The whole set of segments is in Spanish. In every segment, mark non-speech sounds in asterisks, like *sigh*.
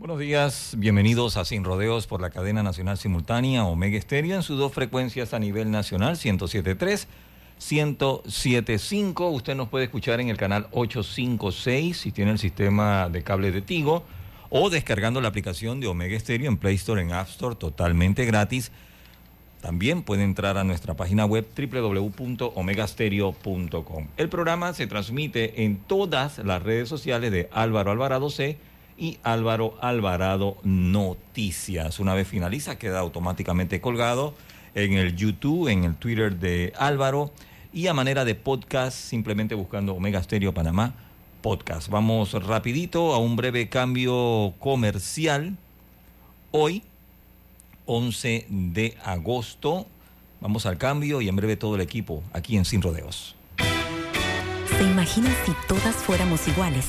Buenos días, bienvenidos a Sin Rodeos por la cadena nacional simultánea Omega Estéreo en sus dos frecuencias a nivel nacional, 107.3, 107.5. Usted nos puede escuchar en el canal 856 si tiene el sistema de cable de Tigo o descargando la aplicación de Omega Stereo en Play Store, en App Store, totalmente gratis. También puede entrar a nuestra página web www.omegastereo.com. El programa se transmite en todas las redes sociales de Álvaro Alvarado C y Álvaro Alvarado Noticias. Una vez finaliza, queda automáticamente colgado en el YouTube, en el Twitter de Álvaro y a manera de podcast, simplemente buscando Omega Stereo Panamá podcast. Vamos rapidito a un breve cambio comercial. Hoy, 11 de agosto, vamos al cambio y en breve todo el equipo aquí en Sin Rodeos. ¿Se imaginan si todas fuéramos iguales?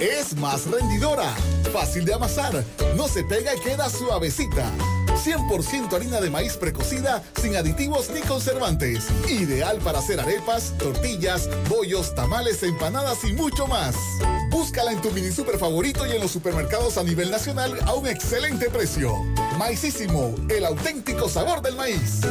Es más rendidora, fácil de amasar, no se pega y queda suavecita 100% harina de maíz precocida sin aditivos ni conservantes. Ideal para hacer arepas, tortillas, bollos, tamales, empanadas y mucho más. Búscala en tu mini super favorito y en los supermercados a nivel nacional a un excelente precio. Maicísimo, el auténtico sabor del maíz.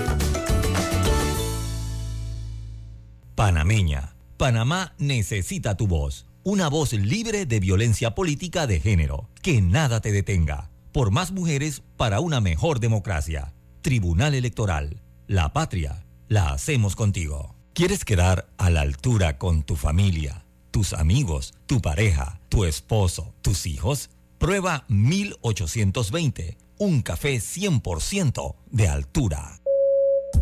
Panameña. Panamá necesita tu voz. Una voz libre de violencia política de género. Que nada te detenga por más mujeres para una mejor democracia. Tribunal Electoral. La patria la hacemos contigo. ¿Quieres quedar a la altura con tu familia, tus amigos, tu pareja, tu esposo, tus hijos? Prueba 1820, un café 100% de altura.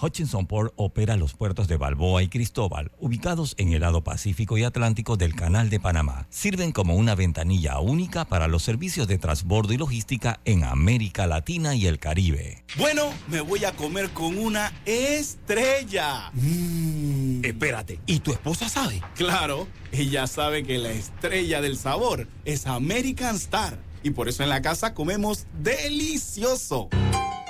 Hutchinson Port opera los puertos de Balboa y Cristóbal, ubicados en el lado Pacífico y Atlántico del Canal de Panamá. Sirven como una ventanilla única para los servicios de transbordo y logística en América Latina y el Caribe. Bueno, me voy a comer con una estrella. Mm. Espérate, ¿y tu esposa sabe? Claro, ella sabe que la estrella del sabor es American Star. Y por eso en la casa comemos delicioso.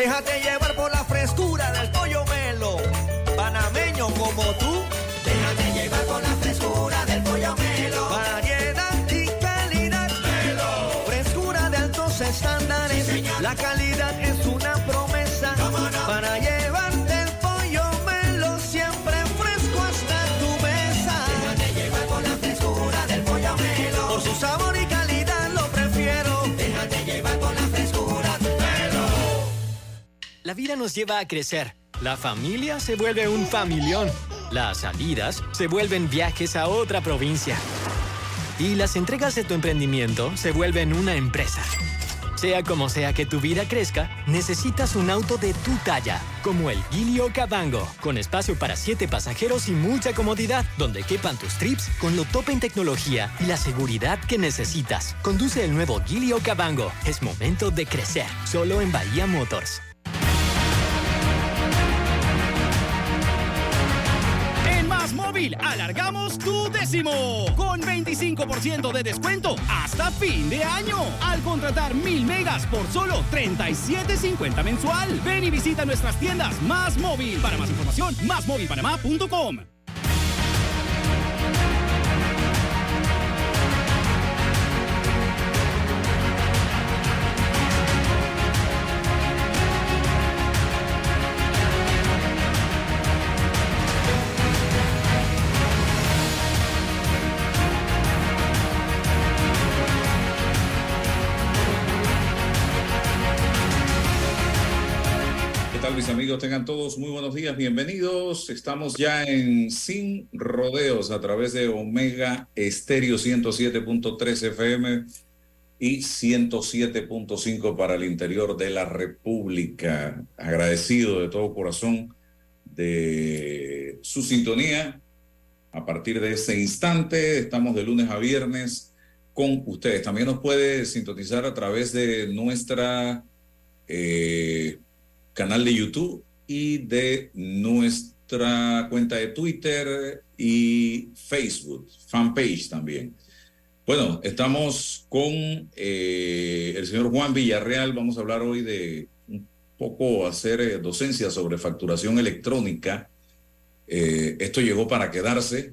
Déjate llevar La vida nos lleva a crecer. La familia se vuelve un familión. Las salidas se vuelven viajes a otra provincia. Y las entregas de tu emprendimiento se vuelven una empresa. Sea como sea que tu vida crezca, necesitas un auto de tu talla, como el Gilio Cabango, con espacio para siete pasajeros y mucha comodidad, donde quepan tus trips con lo top en tecnología y la seguridad que necesitas. Conduce el nuevo Gilio Cabango. Es momento de crecer, solo en Bahía Motors. Alargamos tu décimo con 25% de descuento hasta fin de año al contratar mil megas por solo 37.50 mensual. Ven y visita nuestras tiendas Más Móvil. Para más información, másmóvilpanamá.com. mis amigos? Tengan todos muy buenos días, bienvenidos. Estamos ya en Sin Rodeos a través de Omega Estéreo 107.3 FM y 107.5 para el interior de la República. Agradecido de todo corazón de su sintonía. A partir de ese instante, estamos de lunes a viernes con ustedes. También nos puede sintonizar a través de nuestra eh, canal de YouTube y de nuestra cuenta de Twitter y Facebook, fanpage también. Bueno, estamos con eh, el señor Juan Villarreal. Vamos a hablar hoy de un poco hacer eh, docencia sobre facturación electrónica. Eh, esto llegó para quedarse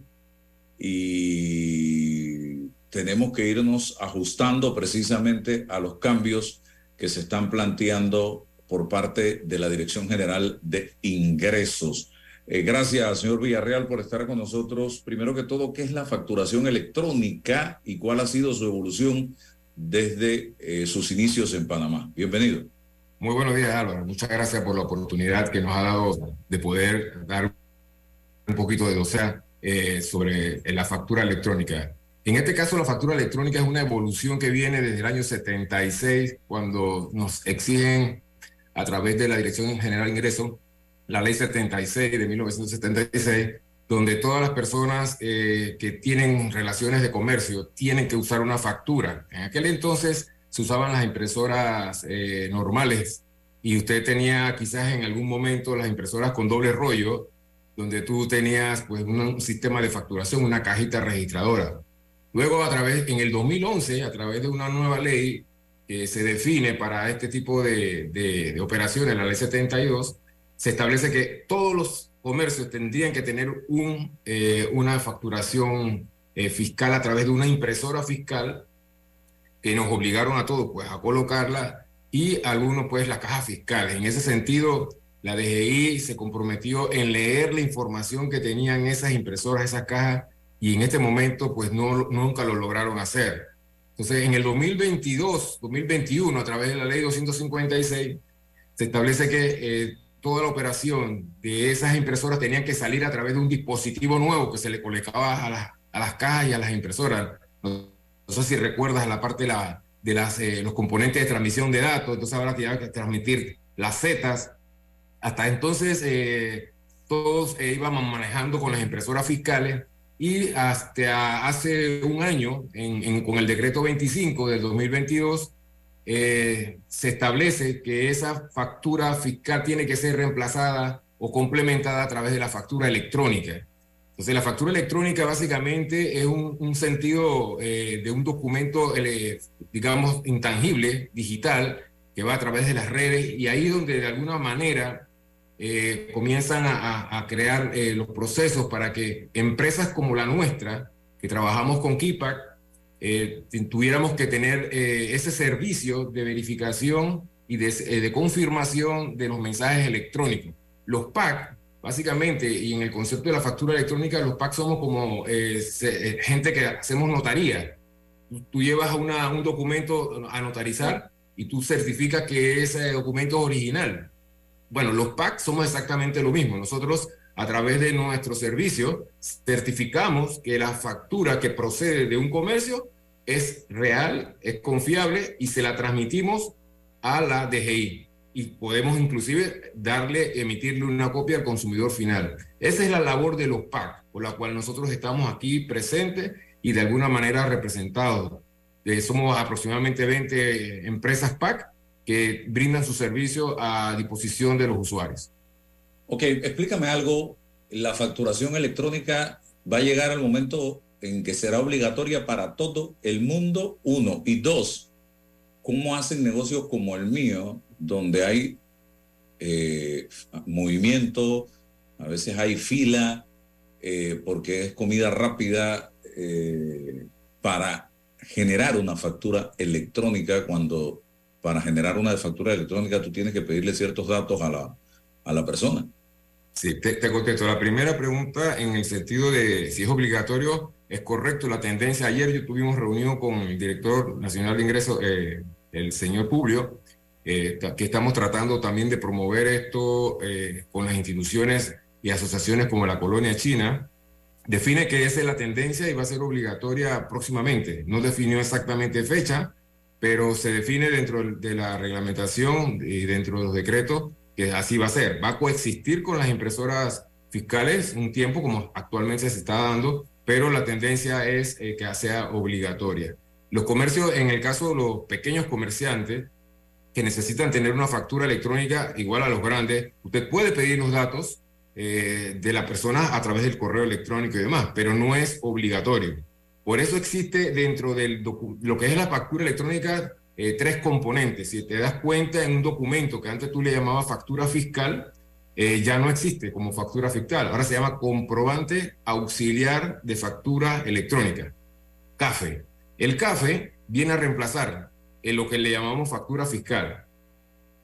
y tenemos que irnos ajustando precisamente a los cambios que se están planteando por parte de la Dirección General de Ingresos. Eh, gracias, señor Villarreal, por estar con nosotros. Primero que todo, ¿qué es la facturación electrónica y cuál ha sido su evolución desde eh, sus inicios en Panamá? Bienvenido. Muy buenos días, Álvaro. Muchas gracias por la oportunidad que nos ha dado de poder dar un poquito de docea eh, sobre la factura electrónica. En este caso, la factura electrónica es una evolución que viene desde el año 76, cuando nos exigen a través de la Dirección General de Ingresos, la Ley 76 de 1976, donde todas las personas eh, que tienen relaciones de comercio tienen que usar una factura. En aquel entonces se usaban las impresoras eh, normales y usted tenía quizás en algún momento las impresoras con doble rollo, donde tú tenías pues un sistema de facturación, una cajita registradora. Luego a través, en el 2011, a través de una nueva ley, que se define para este tipo de, de, de, operaciones, la ley 72, se establece que todos los comercios tendrían que tener un, eh, una facturación eh, fiscal a través de una impresora fiscal que nos obligaron a todos pues, a colocarla y algunos pues la caja fiscal. En ese sentido, la DGI se comprometió en leer la información que tenían esas impresoras, esas cajas, y en este momento pues no, nunca lo lograron hacer. Entonces, en el 2022, 2021, a través de la ley 256, se establece que eh, toda la operación de esas impresoras tenían que salir a través de un dispositivo nuevo que se le colocaba a las, a las cajas y a las impresoras. No, sé si recuerdas la parte de, la, de las, eh, los componentes de transmisión de datos, entonces ahora tenían que transmitir las zetas. Hasta entonces, eh, todos íbamos manejando con las impresoras fiscales y hasta hace un año, en, en, con el decreto 25 del 2022, eh, se establece que esa factura fiscal tiene que ser reemplazada o complementada a través de la factura electrónica. Entonces, la factura electrónica básicamente es un, un sentido eh, de un documento, eh, digamos, intangible, digital, que va a través de las redes y ahí donde de alguna manera eh, comienzan a, crear eh, los procesos para que empresas como la nuestra, que trabajamos con KIPAC, eh, tuviéramos que tener ese servicio de verificación y de, confirmación de los mensajes electrónicos. Los PAC, básicamente, y en el concepto de la factura electrónica, los PAC somos como gente que hacemos notaría. Tú, tú llevas una, un documento a notarizar y tú certificas que ese documento es original Bueno, los PAC somos exactamente lo mismo. Nosotros, a través de nuestro servicio, certificamos que la factura que procede de un comercio es real, es confiable y se la transmitimos a la DGI. Y podemos inclusive darle, emitirle una copia al consumidor final. Esa es la labor de los PAC, por la cual nosotros estamos aquí presentes y de alguna manera representados. Eh, somos aproximadamente 20 empresas PAC que brindan su servicio a disposición de los usuarios. Ok, explícame algo. La facturación electrónica va a llegar al momento en que será obligatoria para todo el mundo, uno. Y dos, ¿cómo hacen negocios como el mío, donde hay eh, movimiento, a veces hay fila, eh, porque es comida rápida eh, para generar una factura electrónica cuando para generar una factura electrónica tú tienes que pedirle ciertos datos a la, a la persona. Sí, te, te, contesto. La primera pregunta en el sentido de si es obligatorio, es correcto. La tendencia, ayer yo tuvimos reunión con el director nacional de ingresos, eh, el señor Publio, eh, que estamos tratando también de promover esto eh, con las instituciones y asociaciones como la Colonia China. Define que esa es la tendencia y va a ser obligatoria próximamente. No definió exactamente fecha, pero se define dentro de la reglamentación y dentro de los decretos que así va a ser. Va a coexistir con las impresoras fiscales un tiempo como actualmente se está dando, pero la tendencia es eh, que sea obligatoria. Los comercios, en el caso de los pequeños comerciantes que necesitan tener una factura electrónica igual a los grandes, usted puede pedir los datos eh, de la persona a través del correo electrónico y demás, pero no es obligatorio. Por eso existe dentro de lo que es la factura electrónica eh, tres componentes. Si te das cuenta en un documento que antes tú le llamabas factura fiscal, eh, ya no existe como factura fiscal. Ahora se llama comprobante auxiliar de factura electrónica, CAFE. El CAFE viene a reemplazar en lo que le llamamos factura fiscal.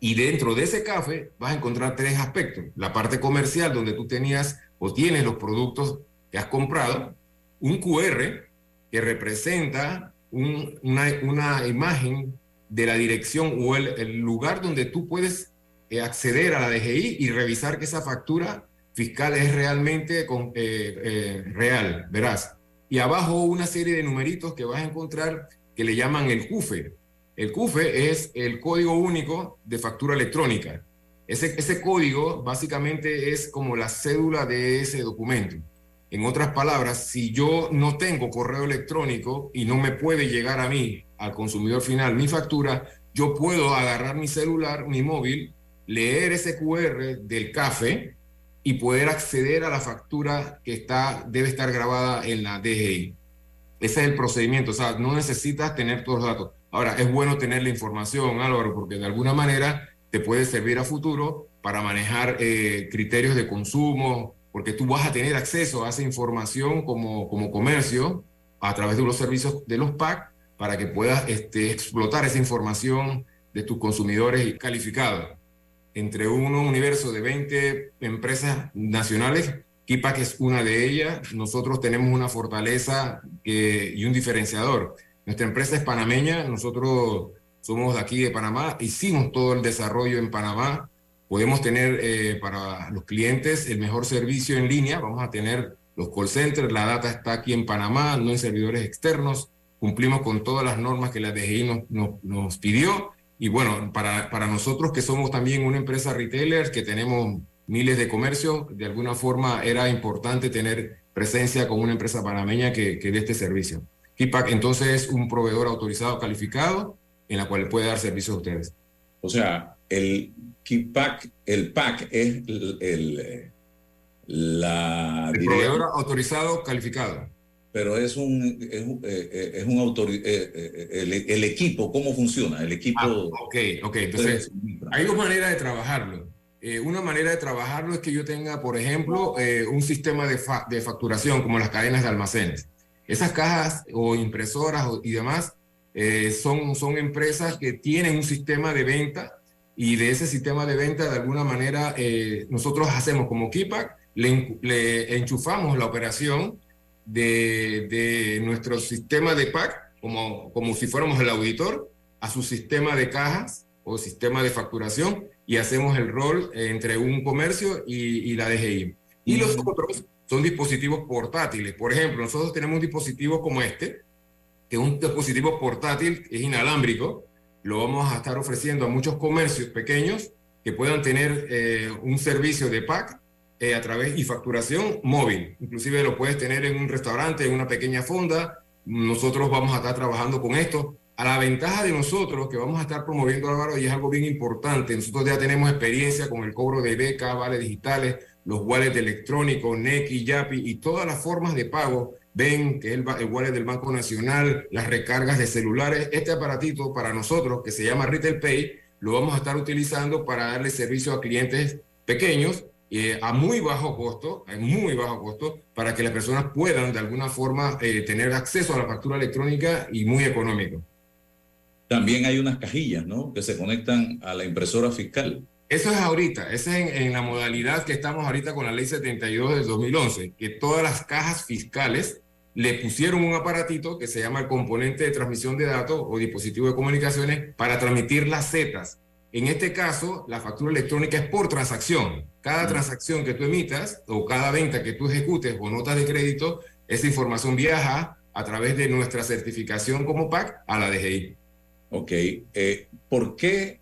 Y dentro de ese CAFE vas a encontrar tres aspectos. La parte comercial, donde tú tenías o tienes los productos que has comprado, un QR, que representa una, imagen de la dirección o el, lugar donde tú puedes eh, acceder a la DGI y revisar que esa factura fiscal es realmente eh, eh, real, verás. Y abajo una serie de numeritos que vas a encontrar que le llaman el CUFE. El CUFE es el código único de factura electrónica. Ese código básicamente es como la cédula de ese documento. En otras palabras, si yo no tengo correo electrónico y no me puede llegar a mí, al consumidor final, mi factura, yo puedo agarrar mi celular, mi móvil, leer ese QR del café y poder acceder a la factura que está, debe estar grabada en la DGI. Ese es el procedimiento, o sea, no necesitas tener todos los datos. Ahora, es bueno tener la información, Álvaro, porque de alguna manera te puede servir a futuro para manejar eh, criterios de consumo, porque tú vas a tener acceso a esa información como, como comercio a través de los servicios de los PAC para que puedas este, explotar esa información de tus consumidores calificados. Entre un universo de 20 empresas nacionales, Kipak es una de ellas. Nosotros tenemos una fortaleza que, y un diferenciador. Nuestra empresa es panameña, nosotros somos de aquí de Panamá, hicimos todo el desarrollo en Panamá, Podemos tener eh, para los clientes el mejor servicio en línea, vamos a tener los call centers, la data está aquí en Panamá, no en servidores externos, cumplimos con todas las normas que la DGI nos, nos, nos pidió y bueno, para, para nosotros que somos también una empresa retailer, que tenemos miles de comercios, de alguna forma era importante tener presencia con una empresa panameña que, que dé este servicio. KIPAC entonces es un proveedor autorizado calificado en la cual puede dar servicio a ustedes. O sea, el KIPAC, el PAC es el, el la el proveedor autorizado calificado. Pero es un, es, eh, es un autor, eh, eh, el, el, equipo, ¿cómo funciona? El equipo. Ah, ok, ok. Entonces, hay dos maneras de trabajarlo. Eh, una manera de trabajarlo es que yo tenga, por ejemplo, eh, un sistema de, fa de, facturación como las cadenas de almacenes. Esas cajas o impresoras o, y demás eh, son, son empresas que tienen un sistema de venta y de ese sistema de venta, de alguna manera, eh, nosotros hacemos como Kipak, le, le, enchufamos la operación de, de, nuestro sistema de PAC, como, como si fuéramos el auditor, a su sistema de cajas o sistema de facturación, y hacemos el rol entre un comercio y, y la DGI. Y los otros son dispositivos portátiles. Por ejemplo, nosotros tenemos un dispositivo como este, que es un dispositivo portátil, es inalámbrico. Lo vamos a estar ofreciendo a muchos comercios pequeños que puedan tener eh, un servicio de pack eh, a través y facturación móvil. Inclusive lo puedes tener en un restaurante, en una pequeña fonda. Nosotros vamos a estar trabajando con esto. A la ventaja de nosotros que vamos a estar promoviendo Álvaro y es algo bien importante. Nosotros ya tenemos experiencia con el cobro de beca, vales digitales, los wallets electrónicos, NECI, YAPI y todas las formas de pago. Ven que el, el wallet del Banco Nacional, las recargas de celulares. Este aparatito para nosotros, que se llama Retail Pay, lo vamos a estar utilizando para darle servicio a clientes pequeños eh, a muy bajo costo, a muy bajo costo, para que las personas puedan de alguna forma eh, tener acceso a la factura electrónica y muy económico. También hay unas cajillas, ¿no? Que se conectan a la impresora fiscal. Eso es ahorita, ese es en, en, la modalidad que estamos ahorita con la ley 72 del 2011, que todas las cajas fiscales le pusieron un aparatito que se llama el componente de transmisión de datos o dispositivo de comunicaciones para transmitir las zetas. En este caso, la factura electrónica es por transacción. Cada transacción que tú emitas o cada venta que tú ejecutes o notas de crédito, esa información viaja a través de nuestra certificación como PAC a la DGI. Ok. Eh, ¿Por qué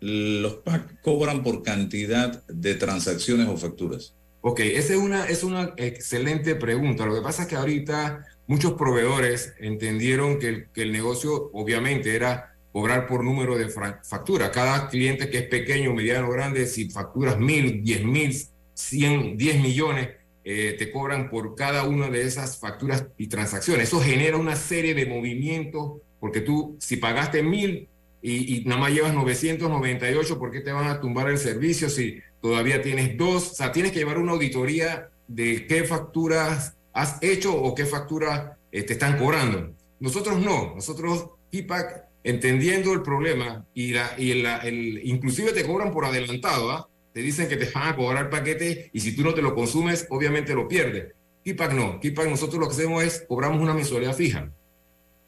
los PAC cobran por cantidad de transacciones o facturas? Ok, esa es una, es una excelente pregunta. Lo que pasa es que ahorita muchos proveedores entendieron que el, que el negocio obviamente era cobrar por número de factura. Cada cliente que es pequeño, mediano, grande, si facturas mil, diez mil, cien, diez millones, eh, te cobran por cada una de esas facturas y transacciones. Eso genera una serie de movimientos, porque tú, si pagaste mil y, y nada más llevas 998, ¿por qué te van a tumbar el servicio si todavía tienes dos? O sea, tienes que llevar una auditoría de qué facturas has hecho o qué facturas eh, te están cobrando. Nosotros no, nosotros, PIPAC, entendiendo el problema y, la, y la, el, inclusive te cobran por adelantado, ¿ah? te dicen que te van a cobrar paquete y si tú no te lo consumes, obviamente lo pierdes. Kipak no, Kipak nosotros lo que hacemos es cobramos una mensualidad fija,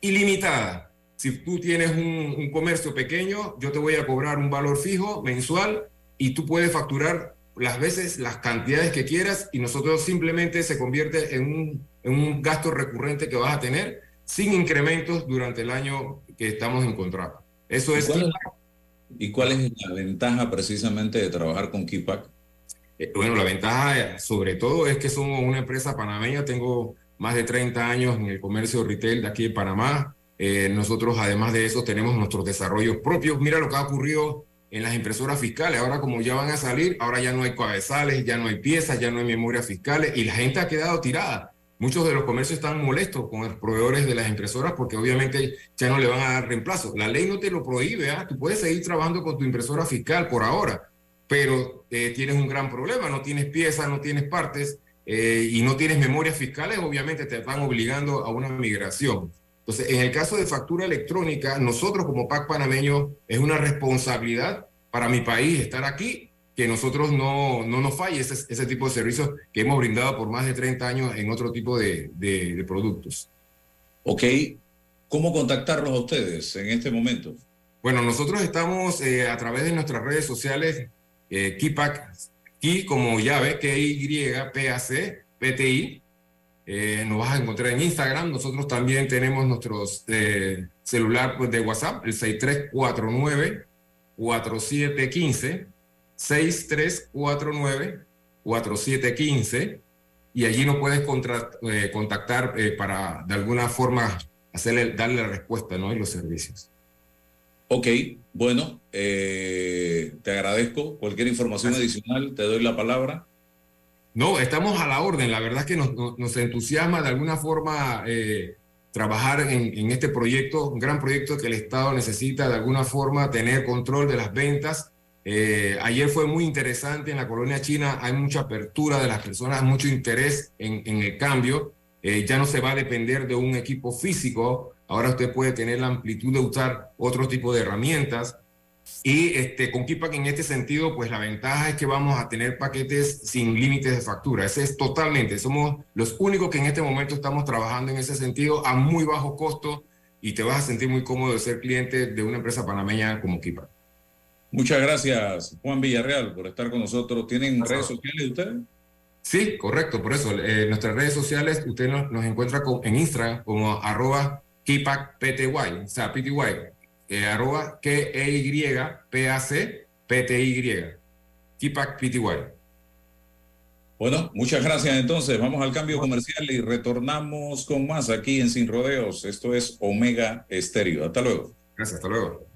ilimitada. Si tú tienes un, un, comercio pequeño, yo te voy a cobrar un valor fijo mensual y tú puedes facturar las veces, las cantidades que quieras y nosotros simplemente se convierte en un, en un gasto recurrente que vas a tener sin incrementos durante el año que estamos en contrato. Eso es... ¿Y cuál es, ¿Y cuál es la ventaja precisamente de trabajar con Kipak? Eh, bueno, la ventaja sobre todo es que somos una empresa panameña, tengo más de 30 años en el comercio retail de aquí en Panamá. Eh, nosotros además de eso tenemos nuestros desarrollos propios. Mira lo que ha ocurrido en las impresoras fiscales. Ahora como ya van a salir, ahora ya no hay cabezales, ya no hay piezas, ya no hay memorias fiscales y la gente ha quedado tirada. Muchos de los comercios están molestos con los proveedores de las impresoras porque obviamente ya no le van a dar reemplazo. La ley no te lo prohíbe, ¿eh? tú puedes seguir trabajando con tu impresora fiscal por ahora, pero eh, tienes un gran problema, no tienes piezas, no tienes partes eh, y no tienes memorias fiscales, obviamente te van obligando a una migración. Entonces, en el caso de factura electrónica, nosotros como PAC panameño es una responsabilidad para mi país estar aquí que nosotros no, no nos falle ese, ese, tipo de servicios que hemos brindado por más de 30 años en otro tipo de, de, de productos. Ok, ¿cómo contactarlos a ustedes en este momento? Bueno, nosotros estamos eh, a través de nuestras redes sociales, eh, Kipak, Ki como llave, K-Y-P-A-C, P-T-I. Eh, nos vas a encontrar en Instagram. Nosotros también tenemos nuestros eh, celular pues, de WhatsApp, el 6349 4715 6349-4715 y allí nos puedes contra, eh, contactar para de alguna forma hacerle, darle la respuesta ¿no? y los servicios. Ok, bueno, te agradezco. Cualquier información Gracias. adicional, te doy la palabra. No, estamos a la orden. La verdad es que nos, entusiasma de alguna forma eh, trabajar en, este proyecto, un gran proyecto que el Estado necesita de alguna forma tener control de las ventas eh, ayer fue muy interesante en la colonia china, hay mucha apertura de las personas, mucho interés en, en el cambio. Eh, ya no se va a depender de un equipo físico, ahora usted puede tener la amplitud de usar otro tipo de herramientas. Y este, con Kipak en este sentido, pues la ventaja es que vamos a tener paquetes sin límites de factura. Ese es totalmente, somos los únicos que en este momento estamos trabajando en ese sentido a muy bajo costo y te vas a sentir muy cómodo de ser cliente de una empresa panameña como Kipak. Muchas gracias, Juan Villarreal, por estar con nosotros. ¿Tienen redes sociales ustedes? Sí, correcto, por eso. Eh, nuestras redes sociales, usted nos, nos encuentra con- en Instagram como arroba KIPACPTY, o sea, PTY, eh, arroba K-E-Y-P-A-C-P-T-Y, KIPACPTY. Bueno, muchas gracias entonces. Vamos al cambio comercial y retornamos con más aquí en Sin Rodeos. Esto es Omega Estéreo. Hasta luego. Gracias, hasta luego.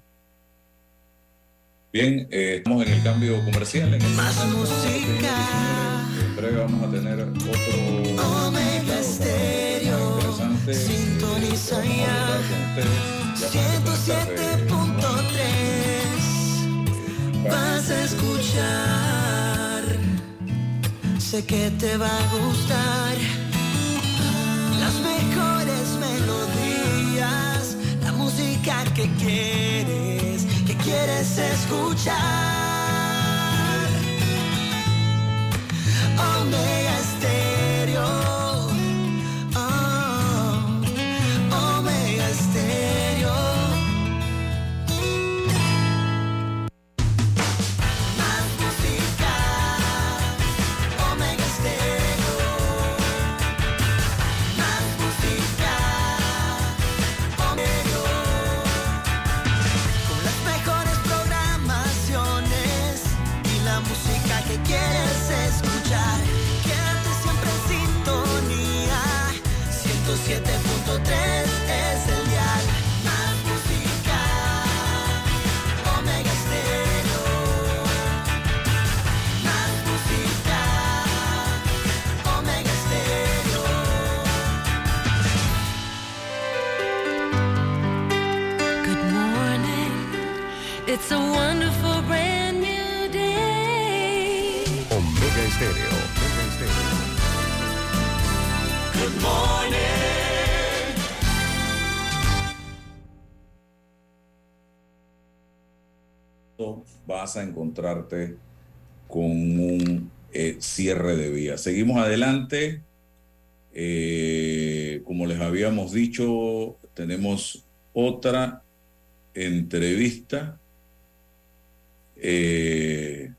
Bien, eh, estamos en el cambio comercial. En el Más música. entrega vamos a tener otro Omega Stereo. Interesante. Sintoniza ya. Ya para tratar de- 107.3. Vas a escuchar. Sé que te va a gustar. Las mejores melodías. La música que quieres. Que quieres escuchar. Omega Estéreo. Omega Estéreo. Good morning. vas a encontrarte con un eh, cierre de vía. Seguimos adelante. Eh, como les habíamos dicho, tenemos otra entrevista eh,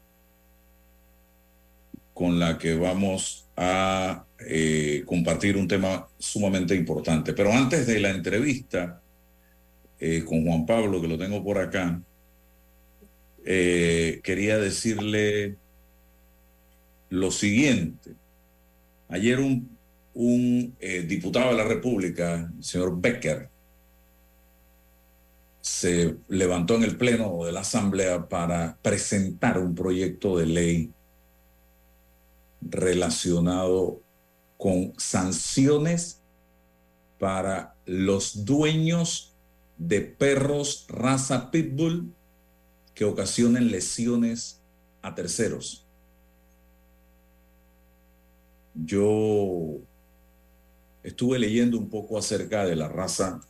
con la que vamos a eh, compartir un tema sumamente importante. Pero antes de la entrevista eh, con Juan Pablo, que lo tengo por acá, eh, quería decirle lo siguiente. Ayer un, un diputado de la República, el señor Becker, se levantó en el Pleno de la Asamblea para presentar un proyecto de ley relacionado con sanciones para los dueños de perros raza pitbull que ocasionen lesiones a terceros. Yo estuve leyendo un poco acerca de la raza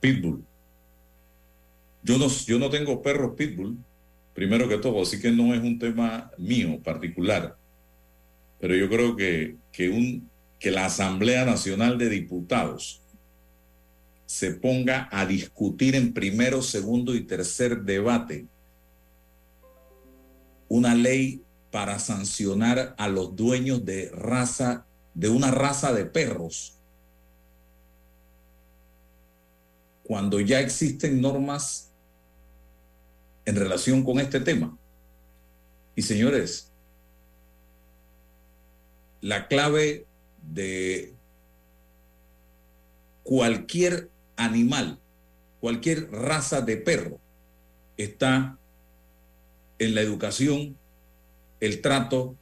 pitbull. Yo no, yo no tengo perros pitbull, primero que todo, así que no es un tema mío particular. Pero yo creo que, que, un, que la Asamblea Nacional de Diputados se ponga a discutir en primero, segundo y tercer debate una ley para sancionar a los dueños de raza, de una raza de perros, cuando ya existen normas en relación con este tema. Y señores, la clave de cualquier animal, cualquier raza de perro, está en la educación, el trato,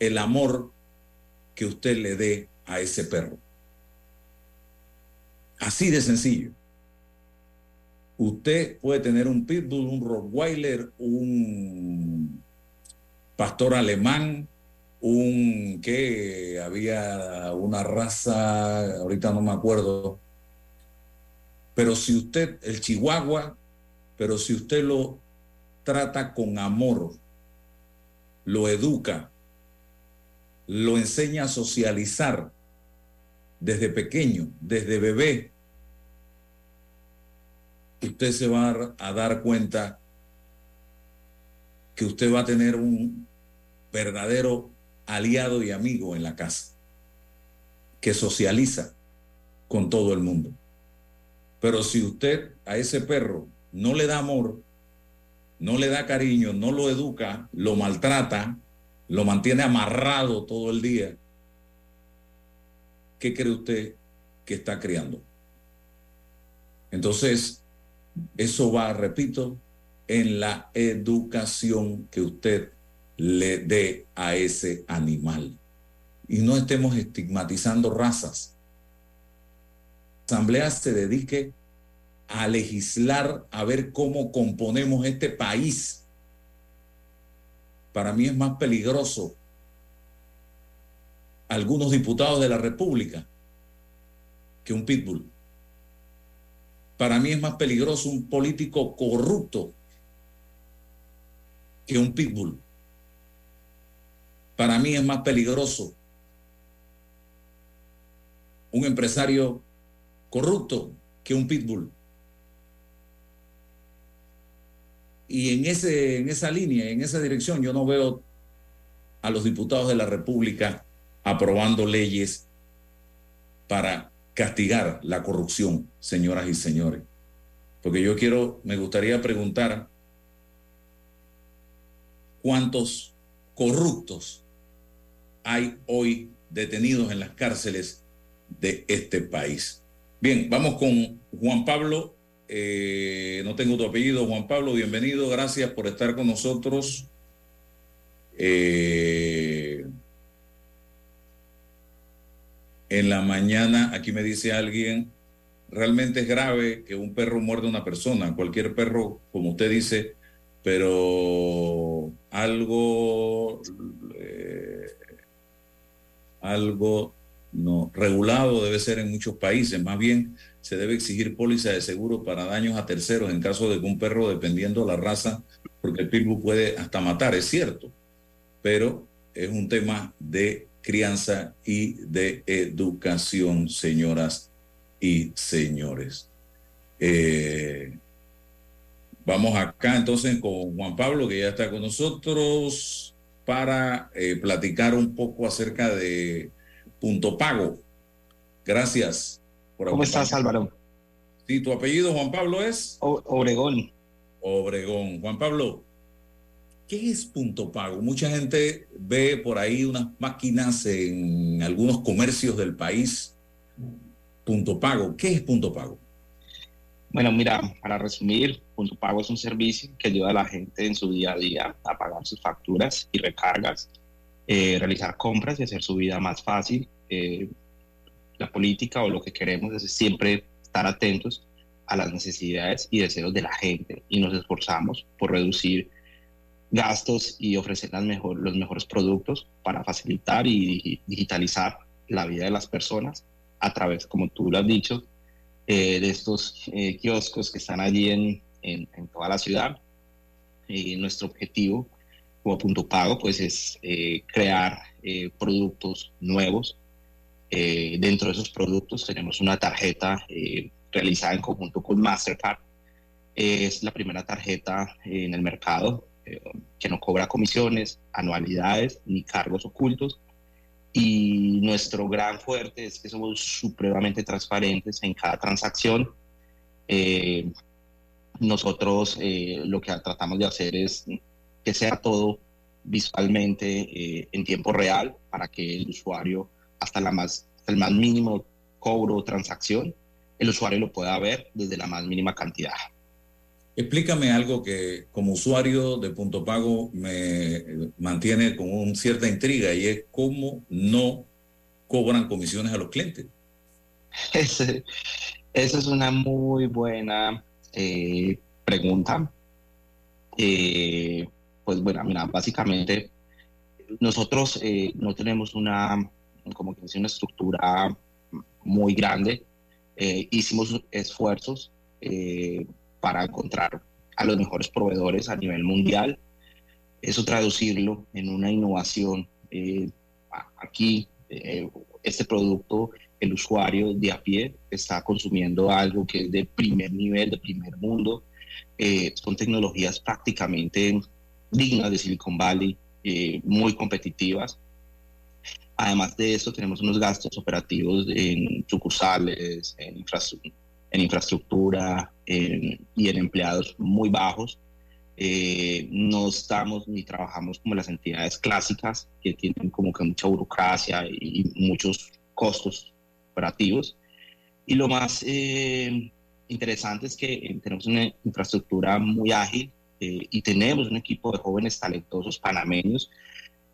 el amor que usted le dé a ese perro. Así de sencillo. Usted puede tener un pitbull, un rottweiler, un pastor alemán, un que había una raza, ahorita no me acuerdo, pero si usted, el chihuahua, pero si usted lo trata con amor, lo educa, lo enseña a socializar desde pequeño, desde bebé, usted se va a dar cuenta que usted va a tener un verdadero aliado y amigo en la casa, que socializa con todo el mundo. Pero si usted a ese perro no le da amor, no le da cariño, no lo educa, lo maltrata, lo mantiene amarrado todo el día, ¿qué cree usted que está criando? Entonces, eso va, repito, en la educación que usted le dé a ese animal. Y no estemos estigmatizando razas. La asamblea se dedique a legislar, a ver cómo componemos este país. Para mí es más peligroso algunos diputados de la República que un pitbull. Para mí es más peligroso un político corrupto que un pitbull. Para mí es más peligroso un empresario corrupto que un pitbull. Y en, ese, en esa línea, en esa dirección, yo no veo a los diputados de la República aprobando leyes para castigar la corrupción, señoras y señores. Porque yo quiero, me gustaría preguntar cuántos corruptos hay hoy detenidos en las cárceles de este país. Bien, vamos con Juan Pablo. Eh, no tengo tu apellido, Juan Pablo. Bienvenido, gracias por estar con nosotros. Eh, en la mañana, aquí me dice alguien, realmente es grave que un perro muerda a una persona, cualquier perro, como usted dice, pero algo, eh, algo no regulado debe ser en muchos países. Más bien se debe exigir póliza de seguro para daños a terceros en caso de que un perro, dependiendo la raza, porque el pitbull puede hasta matar, es cierto, pero es un tema de crianza y de educación, señoras y señores. Eh, vamos acá entonces con Juan Pablo, que ya está con nosotros, para eh, platicar un poco acerca de Punto Pago. Gracias. Por ¿Cómo estás, Álvaro? Sí, tu apellido, Juan Pablo, es... Obregón. Obregón. Juan Pablo, ¿qué es Punto Pago? Mucha gente ve por ahí unas máquinas en algunos comercios del país. Punto Pago, ¿qué es Punto Pago? Bueno, mira, para resumir, Punto Pago es un servicio que ayuda a la gente en su día a día a pagar sus facturas y recargas, eh, realizar compras y hacer su vida más fácil. Eh, la política o lo que queremos es siempre estar atentos a las necesidades y deseos de la gente y nos esforzamos por reducir gastos y ofrecer las mejor, los mejores productos para facilitar y digitalizar la vida de las personas a través, como tú lo has dicho, eh, de estos eh, kioscos que están allí en, en, en toda la ciudad. Y nuestro objetivo como punto pago pues es eh, crear productos nuevos. dentro de esos productos tenemos una tarjeta realizada en conjunto con Mastercard. es la primera tarjeta en el mercado que no cobra comisiones, anualidades ni cargos ocultos y nuestro gran fuerte es que somos supremamente transparentes en cada transacción. Nosotros eh, lo que tratamos de hacer es que sea todo visualmente eh, en tiempo real para que el usuario, hasta, la más, el más mínimo cobro o transacción, el usuario lo pueda ver desde la más mínima cantidad. Explícame algo que como usuario de Punto Pago me mantiene con una cierta intriga y es cómo no cobran comisiones a los clientes. *laughs* esa es una muy buena eh, pregunta. Eh, pues bueno, mira, básicamente nosotros eh, no tenemos una, como que una estructura muy grande. hicimos esfuerzos para encontrar a los mejores proveedores a nivel mundial. Eso traducirlo en una innovación. Eh, aquí, eh, este producto, el usuario de a pie está consumiendo algo que es de primer nivel, de primer mundo. Eh, son tecnologías prácticamente dignas de Silicon Valley, eh, muy competitivas. Además de eso, tenemos unos gastos operativos en sucursales, en, en infraestructura en- y en empleados muy bajos. Eh, no estamos ni trabajamos como las entidades clásicas que tienen como que mucha burocracia y, y muchos costos operativos. Y lo más eh, interesante es que eh, tenemos una infraestructura muy ágil eh, y tenemos un equipo de jóvenes talentosos panameños.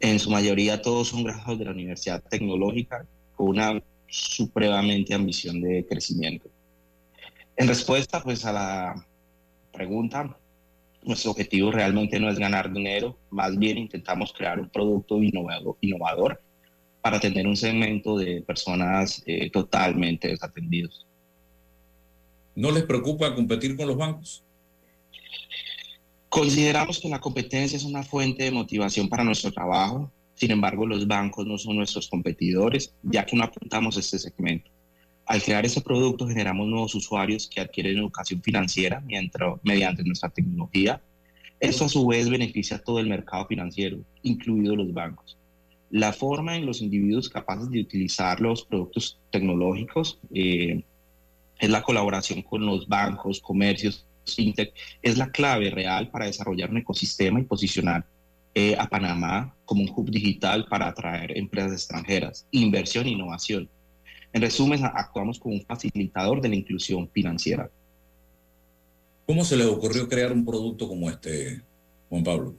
En su mayoría todos son graduados de la Universidad Tecnológica con una supremamente ambición de crecimiento. En respuesta pues a la pregunta, nuestro objetivo realmente no es ganar dinero, más bien intentamos crear un producto innovador, innovador para atender un segmento de personas eh, totalmente desatendidos. ¿No les preocupa competir con los bancos? Consideramos que la competencia es una fuente de motivación para nuestro trabajo. Sin embargo, los bancos no son nuestros competidores, ya que no apuntamos a este segmento. Al crear este producto generamos nuevos usuarios que adquieren educación financiera mientras, mediante nuestra tecnología. Esto a su vez beneficia a todo el mercado financiero, incluidos los bancos. La forma en los individuos capaces de utilizar los productos tecnológicos eh, es la colaboración con los bancos, comercios, fintech, es la clave real para desarrollar un ecosistema y posicionar eh, a Panamá como un hub digital para atraer empresas extranjeras, inversión e innovación. En resumen, actuamos como un facilitador de la inclusión financiera. ¿Cómo se les ocurrió crear un producto como este, Juan Pablo?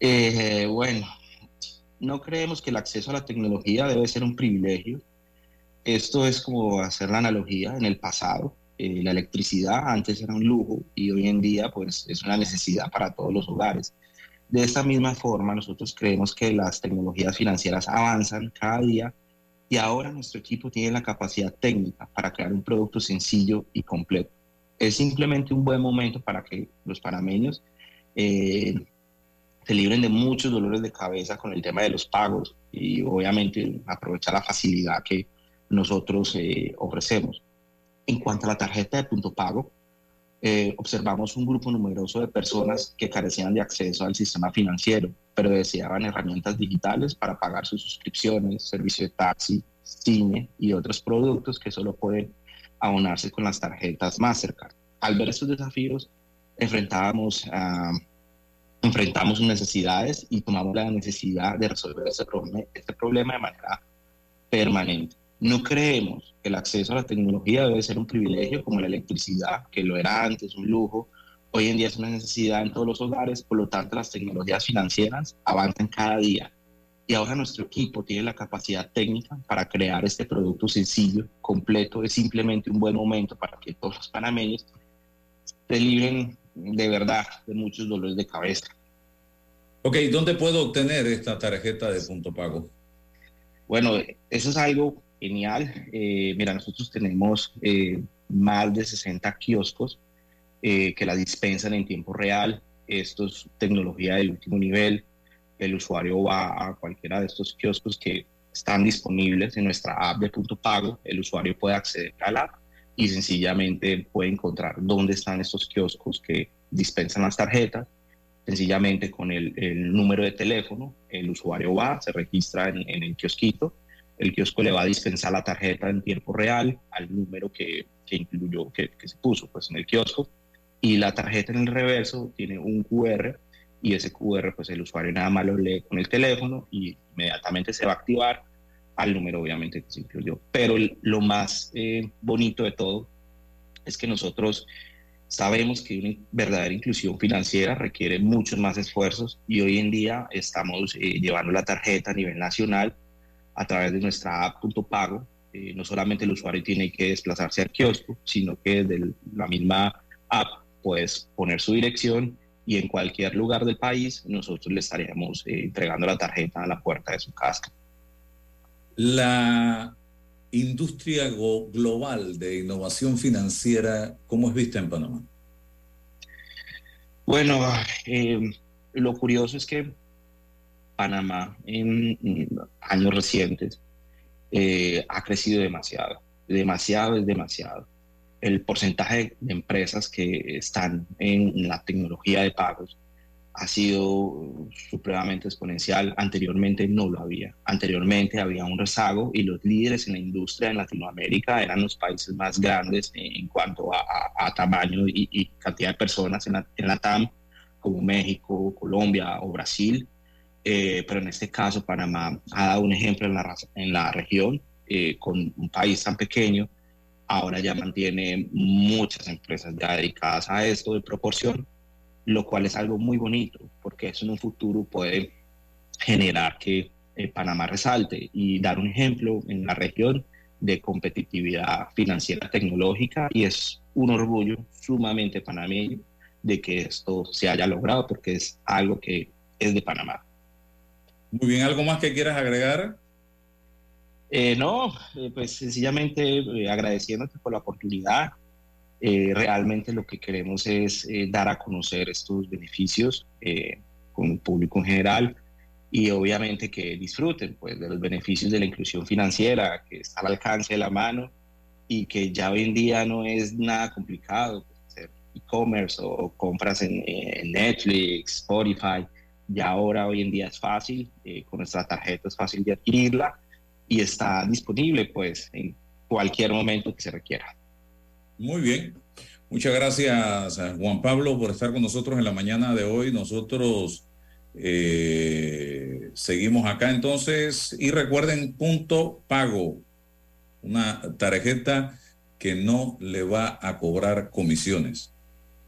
Eh, bueno, no creemos que el acceso a la tecnología debe ser un privilegio. Esto es como hacer la analogía en el pasado. Eh, la electricidad antes era un lujo y hoy en día pues es una necesidad para todos los hogares. De esta misma forma, nosotros creemos que las tecnologías financieras avanzan cada día y ahora nuestro equipo tiene la capacidad técnica para crear un producto sencillo y completo. Es simplemente un buen momento para que los panameños eh, se libren de muchos dolores de cabeza con el tema de los pagos y obviamente aprovechar la facilidad que nosotros eh, ofrecemos. En cuanto a la tarjeta de punto pago, eh, observamos un grupo numeroso de personas que carecían de acceso al sistema financiero, pero deseaban herramientas digitales para pagar sus suscripciones, servicio de taxi, cine y otros productos que solo pueden abonarse con las tarjetas Mastercard. Al ver estos desafíos, enfrentábamos, uh, enfrentamos sus necesidades y tomamos la necesidad de resolver este problema, este problema de manera permanente. No creemos que el acceso a la tecnología debe ser un privilegio como la electricidad, que lo era antes, un lujo. Hoy en día es una necesidad en todos los hogares, por lo tanto las tecnologías financieras avanzan cada día. Y ahora nuestro equipo tiene la capacidad técnica para crear este producto sencillo, completo. Es simplemente un buen momento para que todos los panameños se libren de verdad de muchos dolores de cabeza. Ok, ¿dónde puedo obtener esta tarjeta de punto pago? Bueno, eso es algo genial. Eh, mira, nosotros tenemos eh, más de 60 kioscos eh, que la dispensan en tiempo real. Esto es tecnología del último nivel. El usuario va a cualquiera de estos kioscos que están disponibles en nuestra app de punto pago. El usuario puede acceder a la app y sencillamente puede encontrar dónde están estos kioscos que dispensan las tarjetas. Sencillamente con el, el número de teléfono, el usuario va, se registra en, en el kiosquito el kiosco le va a dispensar la tarjeta en tiempo real al número que, que incluyó, que, que, se puso pues, en el kiosco. Y la tarjeta en el reverso tiene un QR y ese QR pues el usuario nada más lo lee con el teléfono y inmediatamente se va a activar al número obviamente que se incluyó. Pero lo más eh, bonito de todo es que nosotros sabemos que una verdadera inclusión financiera requiere muchos más esfuerzos y hoy en día estamos eh, llevando la tarjeta a nivel nacional a través de nuestra app Punto Pago. Eh, no solamente el usuario tiene que desplazarse al kiosco, sino que desde la misma app puedes poner su dirección y en cualquier lugar del país nosotros le estaríamos eh, entregando la tarjeta a la puerta de su casa. La industria global de innovación financiera, ¿cómo es vista en Panamá? Bueno, eh, lo curioso es que Panamá en, en años recientes eh, ha crecido demasiado, demasiado es demasiado. El porcentaje de empresas que están en la tecnología de pagos ha sido supremamente exponencial. Anteriormente no lo había. Anteriormente había un rezago y los líderes en la industria en Latinoamérica eran los países más grandes en cuanto a, tamaño y, cantidad de personas en la, en la TAM, como México, Colombia o Brasil. Eh, pero en este caso Panamá ha dado un ejemplo en la, en la región, eh, con un país tan pequeño, ahora ya mantiene muchas empresas ya dedicadas a esto de proporción lo cual es algo muy bonito, porque eso en un futuro puede generar que eh, Panamá resalte y dar un ejemplo en la región de competitividad financiera tecnológica y es un orgullo sumamente panameño de que esto se haya logrado porque es algo que es de Panamá. Muy bien, ¿algo más que quieras agregar? Eh, no, eh, pues sencillamente agradeciéndote por la oportunidad, eh, realmente lo que queremos es eh, dar a conocer estos beneficios eh, con el público en general y obviamente que disfruten pues, de los beneficios de la inclusión financiera que está al alcance de la mano y que ya hoy en día no es nada complicado pues, hacer e-commerce o, compras en, Netflix, Spotify. Ya ahora hoy en día es fácil, con nuestra tarjeta es fácil de adquirirla y está disponible pues en cualquier momento que se requiera. Muy bien. Muchas gracias, Juan Pablo, por estar con nosotros en la mañana de hoy. Nosotros eh, seguimos acá entonces y recuerden punto pago, una tarjeta que no le va a cobrar comisiones.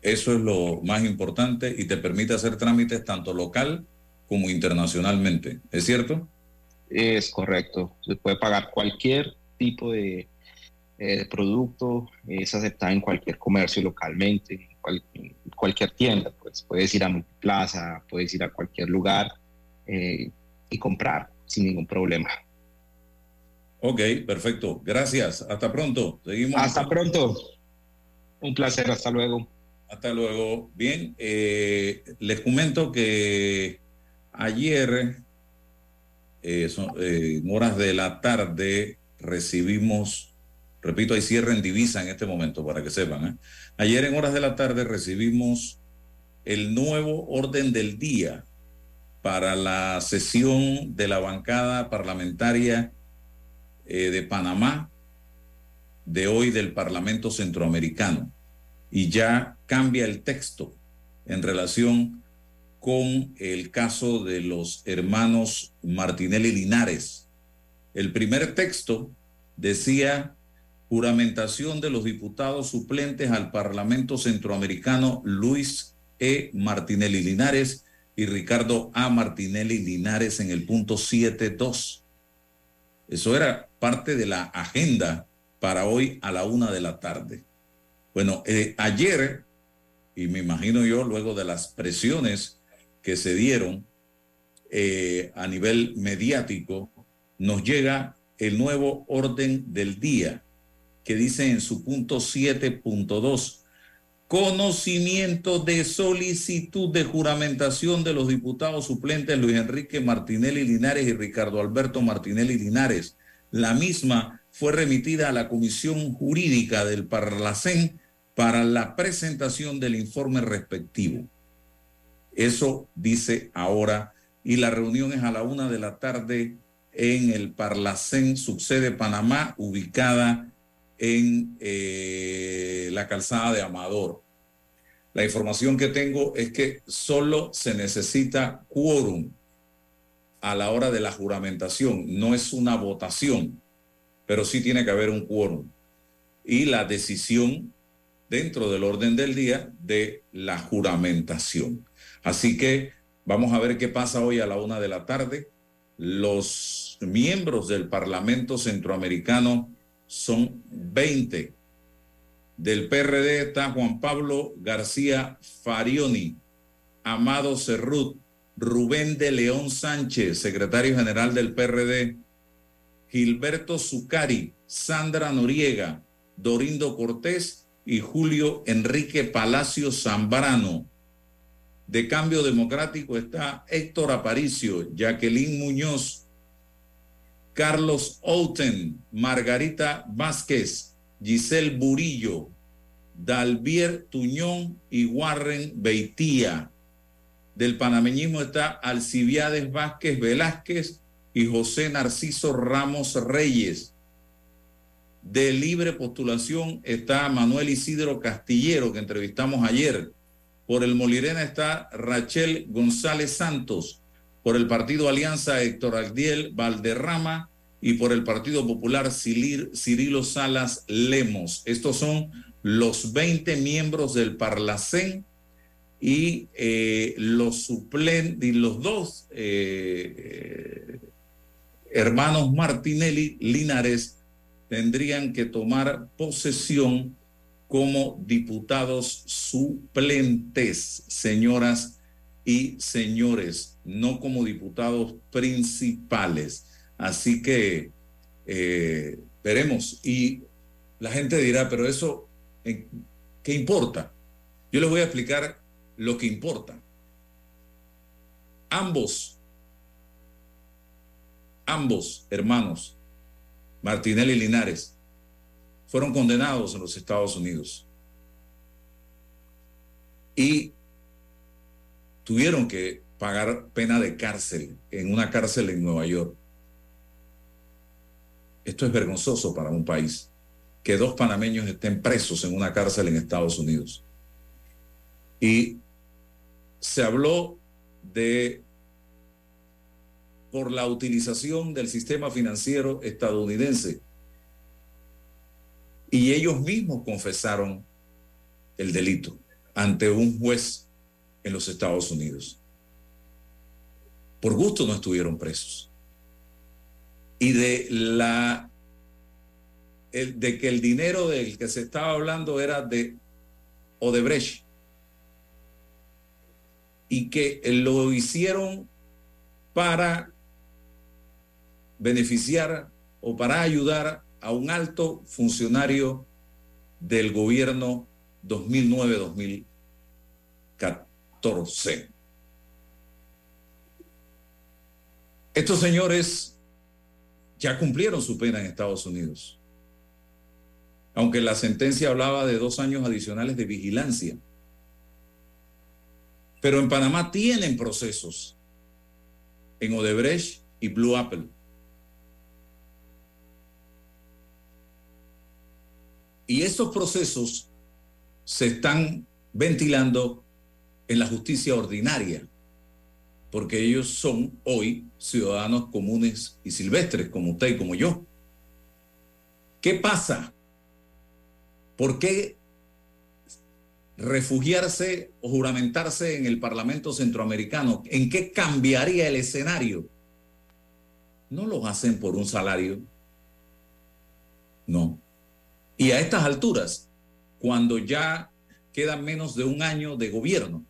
Eso es lo más importante y te permite hacer trámites tanto local como internacionalmente. ¿Es cierto? Es correcto. Se puede pagar cualquier tipo de eh, producto es aceptada en cualquier comercio localmente, en, cualquier tienda, pues puedes ir a Multiplaza, puedes ir a cualquier lugar eh, y comprar sin ningún problema. Ok, perfecto. Gracias. Hasta pronto. Seguimos. Hasta pronto. Un placer. Hasta luego. Hasta luego. Bien, eh, les comento que ayer, eh, en horas de la tarde, recibimos Repito, hay cierre en divisa en este momento, para que sepan. ¿eh? Ayer en horas de la tarde recibimos el nuevo orden del día para la sesión de la bancada parlamentaria eh, de Panamá de hoy del Parlamento Centroamericano. Y ya cambia el texto en relación con el caso de los hermanos Martinelli Linares. El primer texto decía Juramentación de los diputados suplentes al Parlamento Centroamericano Luis E. Martinelli Linares y Ricardo A. Martinelli Linares en el punto 7.2. Eso era parte de la agenda para hoy a la una de la tarde. Bueno, eh, ayer, y me imagino yo, luego de las presiones que se dieron eh, a nivel mediático, nos llega el nuevo orden del día que dice en su punto 7.2, conocimiento de solicitud de juramentación de los diputados suplentes Luis Enrique Martinelli Linares y Ricardo Alberto Martinelli Linares. La misma fue remitida a la Comisión Jurídica del Parlacén para la presentación del informe respectivo. Eso dice ahora, y la reunión es a la una de la tarde en el Parlacén, subsede Panamá, ubicada en eh, la calzada de Amador. La información que tengo es que solo se necesita quórum a la hora de la juramentación, no es una votación, pero sí tiene que haber un quórum. Y la decisión dentro del orden del día de la juramentación. Así que vamos a ver qué pasa hoy a la una de la tarde. Los miembros del Parlamento Centroamericano son 20. Del PRD está Juan Pablo García Farioni, Amado Cerrut, Rubén de León Sánchez, secretario general del PRD, Gilberto Zucari, Sandra Noriega, Dorindo Cortés y Julio Enrique Palacio Zambrano. De Cambio Democrático está Héctor Aparicio, Jacqueline Muñoz, Carlos Outen, Margarita Vázquez, Giselle Burillo, Dalvier Tuñón y Warren Beitía. Del panameñismo está Alcibiades Vázquez Velázquez y José Narciso Ramos Reyes. De libre postulación está Manuel Isidro Castillero, que entrevistamos ayer. Por el Molirena está Rachel González Santos. Por el Partido Alianza, Héctor Agdiel Valderrama. Y por el Partido Popular, Cirilo Salas Lemos. Estos son los 20 miembros del Parlacén y eh, los suplentes, los dos eh, hermanos Martinelli Linares tendrían que tomar posesión como diputados suplentes, señoras y señores, no como diputados principales. Así que eh, veremos. Y la gente dirá, pero eso, eh, ¿qué importa? Yo les voy a explicar lo que importa. Ambos, ambos hermanos, Martinelli y Linares, fueron condenados en los Estados Unidos. Y tuvieron que pagar pena de cárcel en una cárcel en Nueva York. Esto es vergonzoso para un país, que dos panameños estén presos en una cárcel en Estados Unidos. Y se habló de por la utilización del sistema financiero estadounidense. Y ellos mismos confesaron el delito ante un juez en los Estados Unidos. Por gusto no estuvieron presos. Y de la el- de que el dinero del que se estaba hablando era de Odebrecht y que lo hicieron para beneficiar o para ayudar a un alto funcionario del gobierno 2009-2014. Estos señores ya cumplieron su pena en Estados Unidos, aunque la sentencia hablaba de dos años adicionales de vigilancia. Pero en Panamá tienen procesos en Odebrecht y Blue Apple. Y estos procesos se están ventilando en la justicia ordinaria, porque ellos son hoy ciudadanos comunes y silvestres, como usted y como yo. ¿Qué pasa? ¿Por qué refugiarse o juramentarse en el Parlamento Centroamericano? ¿En qué cambiaría el escenario? No lo hacen por un salario. No. Y a estas alturas, cuando ya queda menos de un año de gobierno,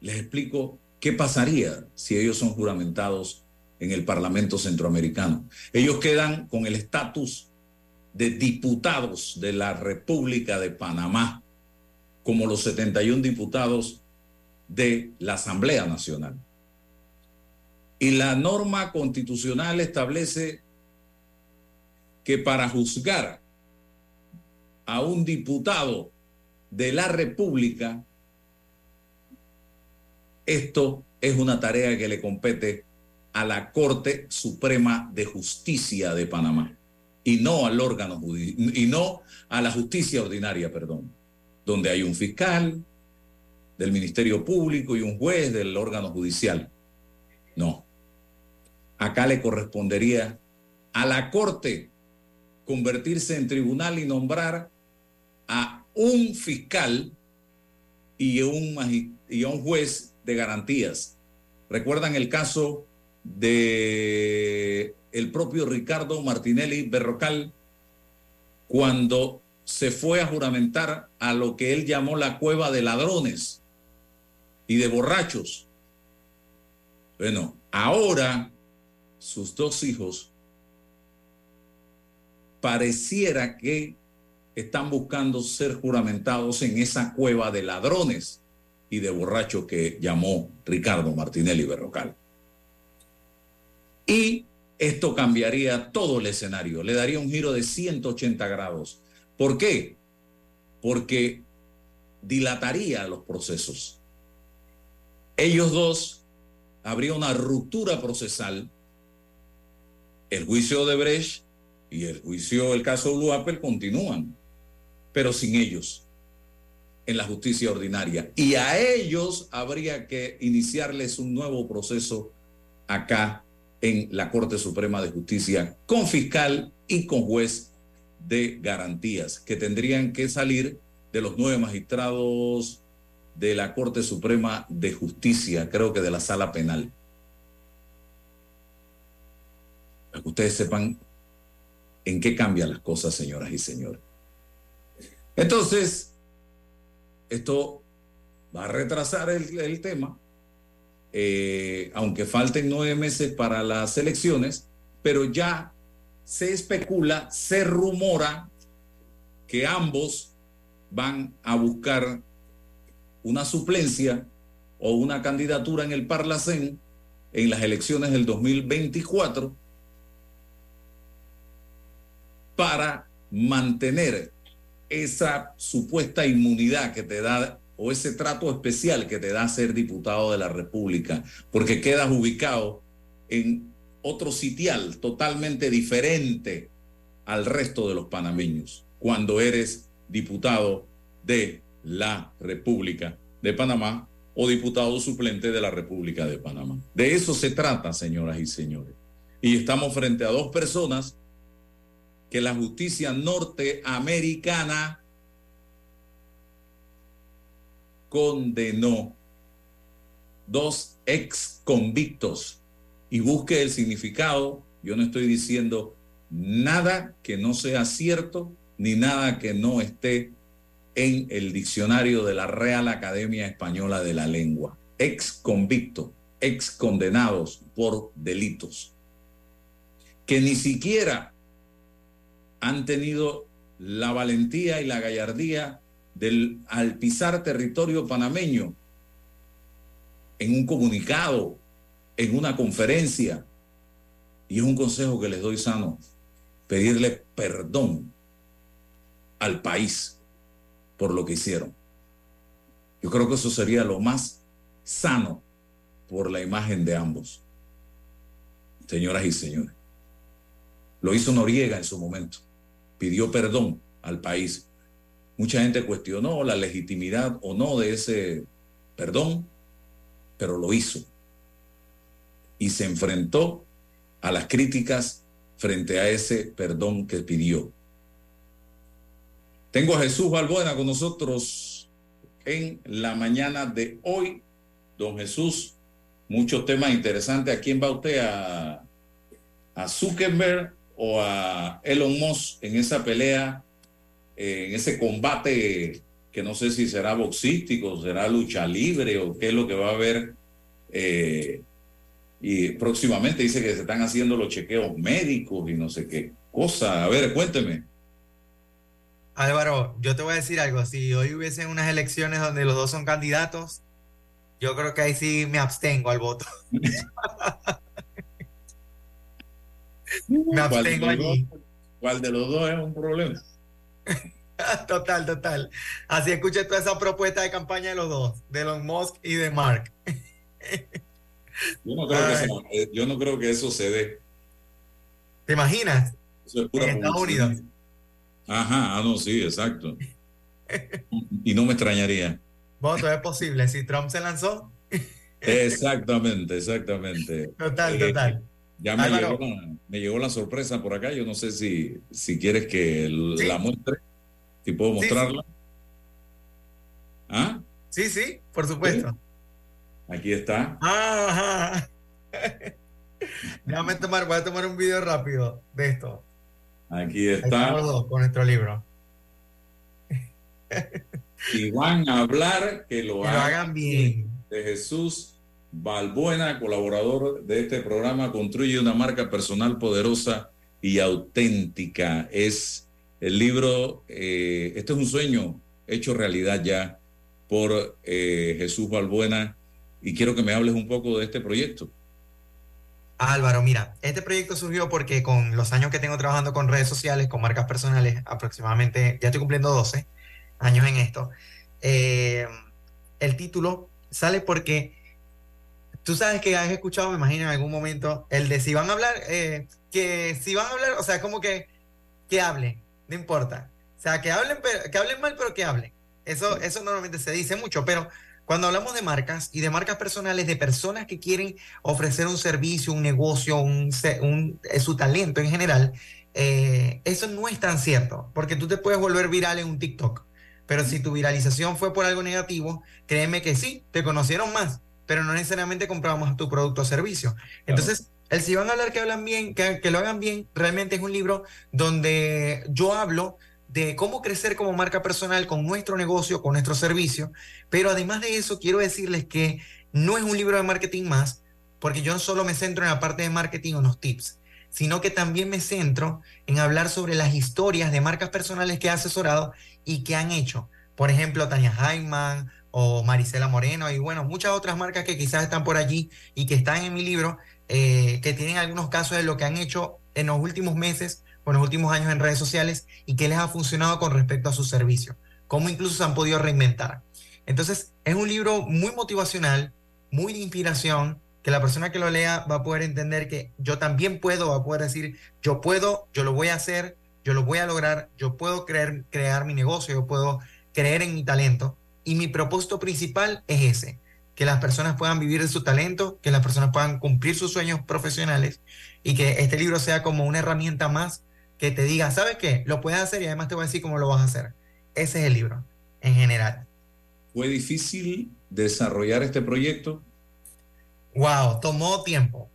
les explico qué pasaría si ellos son juramentados en el Parlamento Centroamericano. Ellos quedan con el estatus de diputados de la República de Panamá, como los 71 diputados de la Asamblea Nacional. Y la norma constitucional establece que para juzgar a un diputado de la República, esto es una tarea que le compete a la Corte Suprema de Justicia de Panamá y no al órgano y no a la justicia ordinaria, perdón, donde hay un fiscal del Ministerio Público y un juez del órgano judicial. No. Acá le correspondería a la Corte convertirse en tribunal y nombrar a un fiscal y un, y a un juez de garantías. ¿Recuerdan el caso de el propio Ricardo Martinelli Berrocal cuando se fue a juramentar a lo que él llamó la cueva de ladrones y de borrachos? Bueno, ahora sus dos hijos pareciera que están buscando ser juramentados en esa cueva de ladrones y de borrachos que llamó Ricardo Martinelli Berrocal. Y esto cambiaría todo el escenario, le daría un giro de 180 grados. ¿Por qué? Porque dilataría los procesos. ellos dos habría una ruptura procesal. El juicio de Brecht y el juicio, el caso Blue Apple continúan, pero sin ellos en la justicia ordinaria. Y a ellos habría que iniciarles un nuevo proceso acá en la Corte Suprema de Justicia con fiscal y con juez de garantías que tendrían que salir de los nueve magistrados de la Corte Suprema de Justicia, creo que de la sala penal. Para que ustedes sepan en qué cambian las cosas, señoras y señores. Entonces, esto va a retrasar el, tema, eh, aunque falten nueve meses para las elecciones, pero ya se especula, se rumora que ambos van a buscar una suplencia o una candidatura en el Parlacén en las elecciones del 2024 para mantener esa supuesta inmunidad que te da o ese trato especial que te da ser diputado de la República, porque quedas ubicado en otro sitial totalmente diferente al resto de los panameños cuando eres diputado de la República de Panamá o diputado suplente de la República de Panamá. De eso se trata, señoras y señores. Y estamos frente a dos personas que la justicia norteamericana condenó dos ex convictos y busque el significado. Yo no estoy diciendo nada que no sea cierto ni nada que no esté en el diccionario de la Real Academia Española de la Lengua. Ex convictos, ex condenados por delitos, que ni siquiera han tenido la valentía y la gallardía del, al pisar territorio panameño en un comunicado, en una conferencia, y es un consejo que les doy sano, pedirle perdón al país por lo que hicieron. Yo creo que eso sería lo más sano por la imagen de ambos, señoras y señores. Lo hizo Noriega en su momento, pidió perdón al país. Mucha gente cuestionó la legitimidad o no de ese perdón, pero lo hizo. Y se enfrentó a las críticas frente a ese perdón que pidió. Tengo a Jesús Balbuena con nosotros en la mañana de hoy. Don Jesús, muchos temas interesantes. ¿A quién va usted? ¿A, a Zuckerberg o a Elon Musk en esa pelea, eh, en ese combate que no sé si será boxístico, será lucha libre o qué es lo que va a haber? Eh, y próximamente dice que se están haciendo los chequeos médicos y no sé qué cosa. A ver, cuénteme. Álvaro, yo te voy a decir algo. Si hoy hubiesen unas elecciones donde los dos son candidatos, yo creo que ahí sí me abstengo al voto. *laughs* me abstengo allí. ¿Cuál de los dos es un problema? *laughs* total, total. Así escuché toda esa propuesta de campaña de los dos, de Elon Musk y de Mark. yo, no creo que eso, eh, yo no creo que eso se dé. ¿Te imaginas? Eso es pura en Estados Unidos. Ajá, ah, no, sí, exacto. *laughs* y no me extrañaría. Voto es posible. Si Trump se lanzó. exactamente, exactamente. Total, eh, total. Ya me llegó, la, me llegó, la, sorpresa por acá. Yo no sé si, si quieres que ¿Sí? la muestre. Si puedo mostrarla. Sí, sí. ¿Ah? Sí, sí, por supuesto. Aquí está. Ajá. *laughs* Déjame tomar, voy a tomar un video rápido de esto. Aquí está. con nuestro libro. Y van a hablar que lo, que hagan, lo hagan bien. De Jesús Balbuena, colaborador de este programa, construye una marca personal poderosa y auténtica. Es el libro, eh, este es un sueño hecho realidad ya por eh, Jesús Balbuena y quiero que me hables un poco de este proyecto. Álvaro, mira, este proyecto surgió porque con los años que tengo trabajando con redes sociales, con marcas personales, aproximadamente, ya estoy cumpliendo 12 años en esto, eh, el título sale porque tú sabes que has escuchado, me imagino, en algún momento, el de si van a hablar, eh, que si van a hablar, o sea, como que, que hablen, no importa. O sea, que hablen, pero, que hablen mal, pero que hablen. Eso, eso normalmente se dice mucho, pero cuando hablamos de marcas y de marcas personales, de personas que quieren ofrecer un servicio, un negocio, un, un eh, su talento en general, eh, eso no es tan cierto, porque tú te puedes volver viral en un TikTok, pero si tu viralización fue por algo negativo, créeme que sí, te conocieron más, pero no necesariamente compramos tu producto o servicio. Entonces, el si van a hablar que hablan bien, que, que lo hagan bien, realmente es un libro donde yo hablo de cómo crecer como marca personal con nuestro negocio, con nuestro servicio. Pero además de eso, quiero decirles que no es un libro de marketing más, porque yo no solo me centro en la parte de marketing o los tips, sino que también me centro en hablar sobre las historias de marcas personales que he asesorado y que han hecho. Por ejemplo, Tania Hyman o Marisela Moreno y bueno, muchas otras marcas que quizás están por allí y que están en mi libro, eh, que tienen algunos casos de lo que han hecho en los últimos meses o en los últimos años en redes sociales y qué les ha funcionado con respecto a su servicio, cómo incluso se han podido reinventar. Entonces, es un libro muy motivacional, muy de inspiración, que la persona que lo lea va a poder entender que yo también puedo, va a poder decir, yo puedo, yo lo voy a hacer, yo lo voy a lograr, yo puedo creer, crear mi negocio, yo puedo creer en mi talento. Y mi propósito principal es ese, que las personas puedan vivir de su talento, que las personas puedan cumplir sus sueños profesionales y que este libro sea como una herramienta más que te diga, ¿sabes qué? Lo puedes hacer y además te voy a decir cómo lo vas a hacer. Ese es el libro, en general. ¿Fue difícil desarrollar este proyecto? Wow, tomó tiempo.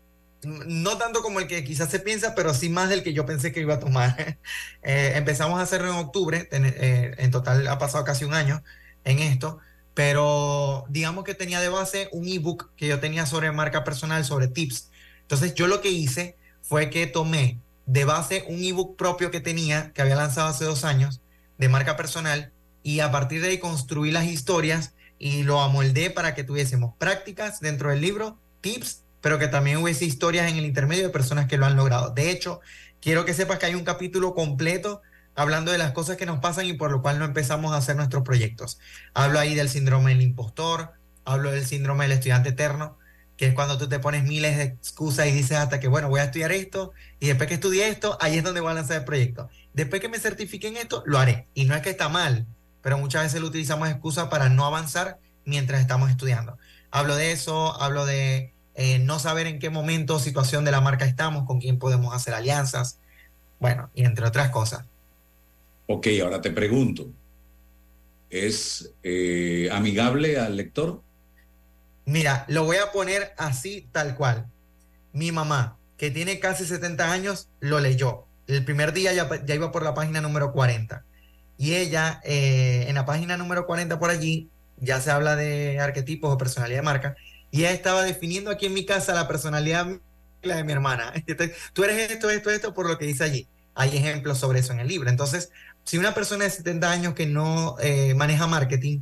No tanto como el que quizás se piensa, pero sí más del que yo pensé que iba a tomar. *laughs* Eh, empezamos a hacerlo en octubre, eh, en total ha pasado casi un año en esto, pero digamos que tenía de base un ebook que yo tenía sobre marca personal, sobre tips. Entonces yo lo que hice fue que tomé de base un ebook propio que tenía, que había lanzado hace dos años, de marca personal, y a partir de ahí construí las historias y lo amoldé para que tuviésemos prácticas dentro del libro, tips, pero que también hubiese historias en el intermedio de personas que lo han logrado. De hecho, quiero que sepas que hay un capítulo completo hablando de las cosas que nos pasan y por lo cual no empezamos a hacer nuestros proyectos. Hablo ahí del síndrome del impostor, hablo del síndrome del estudiante eterno, que es cuando tú te pones miles de excusas y dices hasta que, bueno, voy a estudiar esto y después que estudie esto, ahí es donde voy a lanzar el proyecto. Después que me certifique en esto, lo haré. Y no es que está mal, pero muchas veces lo utilizamos excusa para no avanzar mientras estamos estudiando. Hablo de eso, hablo de eh, no saber en qué momento, situación de la marca estamos, con quién podemos hacer alianzas, bueno, y entre otras cosas. Ok, ahora te pregunto, ¿es eh, amigable al lector? Mira, lo voy a poner así, tal cual. Mi mamá, que tiene casi 70 años, lo leyó. El primer día ya, iba por la página número 40. Y ella, eh, en la página número 40 por allí, ya se habla de arquetipos o personalidad de marca. Y ella estaba definiendo aquí en mi casa la personalidad la de mi hermana. *laughs* Tú eres esto, esto, esto, por lo que dice allí. Hay ejemplos sobre eso en el libro. Entonces, si una persona de 70 años que no eh, maneja marketing,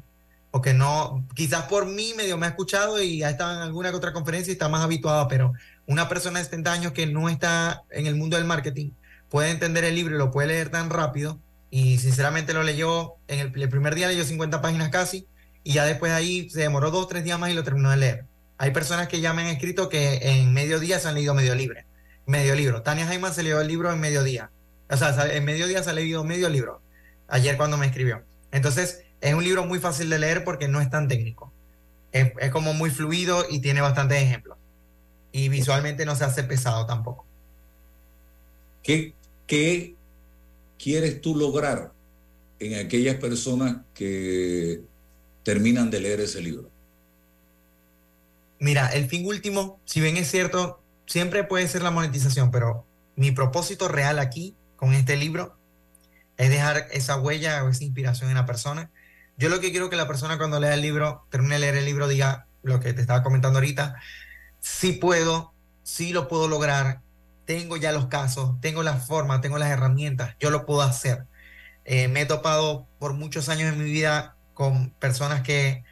o que no, quizás por mí medio me ha escuchado y ha estado en alguna otra conferencia y está más habituada, pero una persona de 70 años que no está en el mundo del marketing puede entender el libro y lo puede leer tan rápido y sinceramente lo leyó, en el, primer día leyó 50 páginas casi y ya después ahí se demoró dos, tres días más y lo terminó de leer. Hay personas que ya me han escrito que en medio día se han leído medio libro. Medio libro. Tania Jaiman se leyó el libro en medio día. O sea, en medio día se ha leído medio libro. Ayer cuando me escribió. Entonces, es un libro muy fácil de leer porque no es tan técnico. Es, como muy fluido y tiene bastantes ejemplos. Y visualmente no se hace pesado tampoco. ¿Qué, qué quieres tú lograr en aquellas personas que terminan de leer ese libro? Mira, el fin último, si bien es cierto, siempre puede ser la monetización, pero mi propósito real aquí con este libro es dejar esa huella o esa inspiración en la persona yo lo que quiero que la persona cuando lea el libro, termine de leer el libro, diga lo que te estaba comentando ahorita, sí puedo, sí lo puedo lograr, tengo ya los casos, tengo la forma, tengo las herramientas, yo lo puedo hacer. Eh, me he topado por muchos años en mi vida con personas que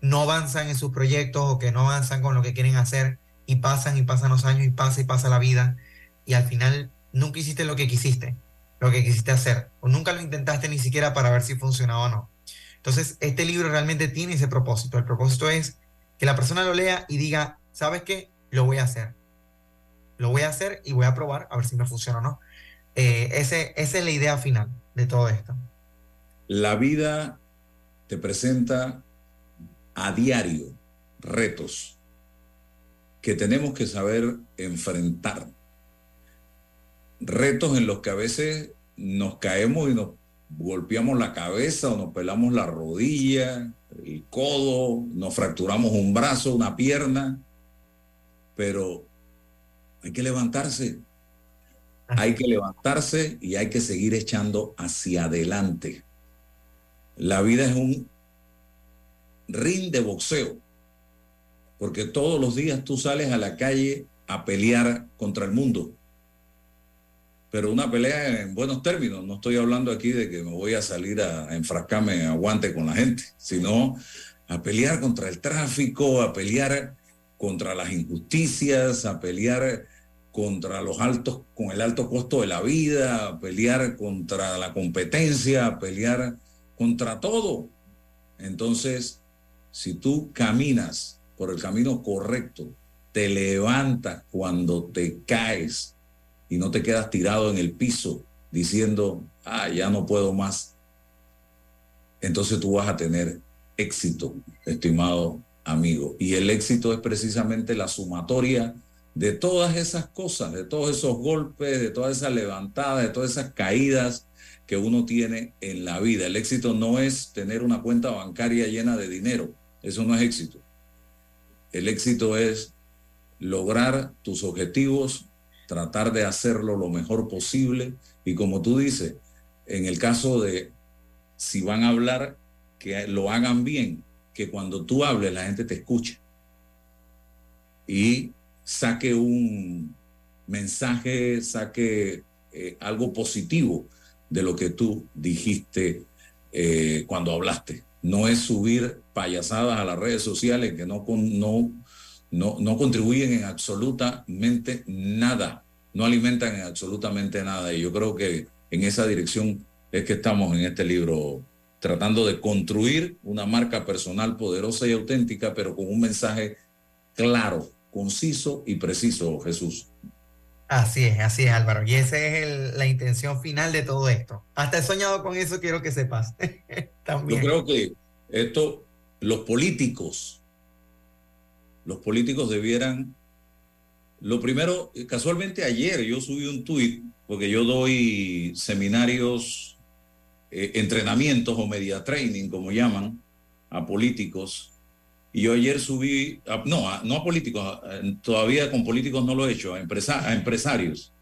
no avanzan en sus proyectos o que no avanzan con lo que quieren hacer y pasan y pasan los años y pasa y pasa la vida y al final nunca hiciste lo que quisiste, lo que quisiste hacer o nunca lo intentaste ni siquiera para ver si funcionaba o no. Entonces, este libro realmente tiene ese propósito. El propósito es que la persona lo lea y diga, ¿sabes qué? Lo voy a hacer. Lo voy a hacer y voy a probar a ver si me funciona o no. Eh, ese, esa es la idea final de todo esto. La vida te presenta a diario retos que tenemos que saber enfrentar. Retos en los que a veces nos caemos y nos golpeamos la cabeza o nos pelamos la rodilla, el codo, nos fracturamos un brazo, una pierna, pero hay que levantarse. Hay que levantarse y hay que seguir echando hacia adelante. La vida es un ring de boxeo, porque todos los días tú sales a la calle a pelear contra el mundo. Pero una pelea en buenos términos, no estoy hablando aquí de que me voy a salir a, a enfrascarme a guante con la gente, sino a pelear contra el tráfico, a pelear contra las injusticias, a pelear contra los altos, con el alto costo de la vida, a pelear contra la competencia, a pelear contra todo. Entonces, si tú caminas por el camino correcto, te levantas cuando te caes y no te quedas tirado en el piso diciendo, ah, ya no puedo más, entonces tú vas a tener éxito, estimado amigo. Y el éxito es precisamente la sumatoria de todas esas cosas, de todos esos golpes, de todas esas levantadas, de todas esas caídas que uno tiene en la vida. El éxito no es tener una cuenta bancaria llena de dinero, eso no es éxito. El éxito es lograr tus objetivos, tratar de hacerlo lo mejor posible y como tú dices, en el caso de si van a hablar, que lo hagan bien, que cuando tú hables la gente te escuche y saque un mensaje, saque eh, algo positivo de lo que tú dijiste eh, cuando hablaste. No es subir payasadas a las redes sociales que no, no, no, no contribuyen en absolutamente nada, no alimentan en absolutamente nada. Y yo creo que en esa dirección es que estamos en este libro tratando de construir una marca personal poderosa y auténtica, pero con un mensaje claro, conciso y preciso, Jesús. Así es, así es Álvaro. Y esa es el- la intención final de todo esto. Hasta he soñado con eso, quiero que sepas. *laughs* También. Yo creo que esto, los políticos, los políticos debieran, lo primero, casualmente ayer yo subí un tuit, porque yo doy seminarios, eh, entrenamientos o media training, como llaman, a políticos. Y yo ayer subí, no, no a políticos, todavía con políticos no lo he hecho, a empresarios.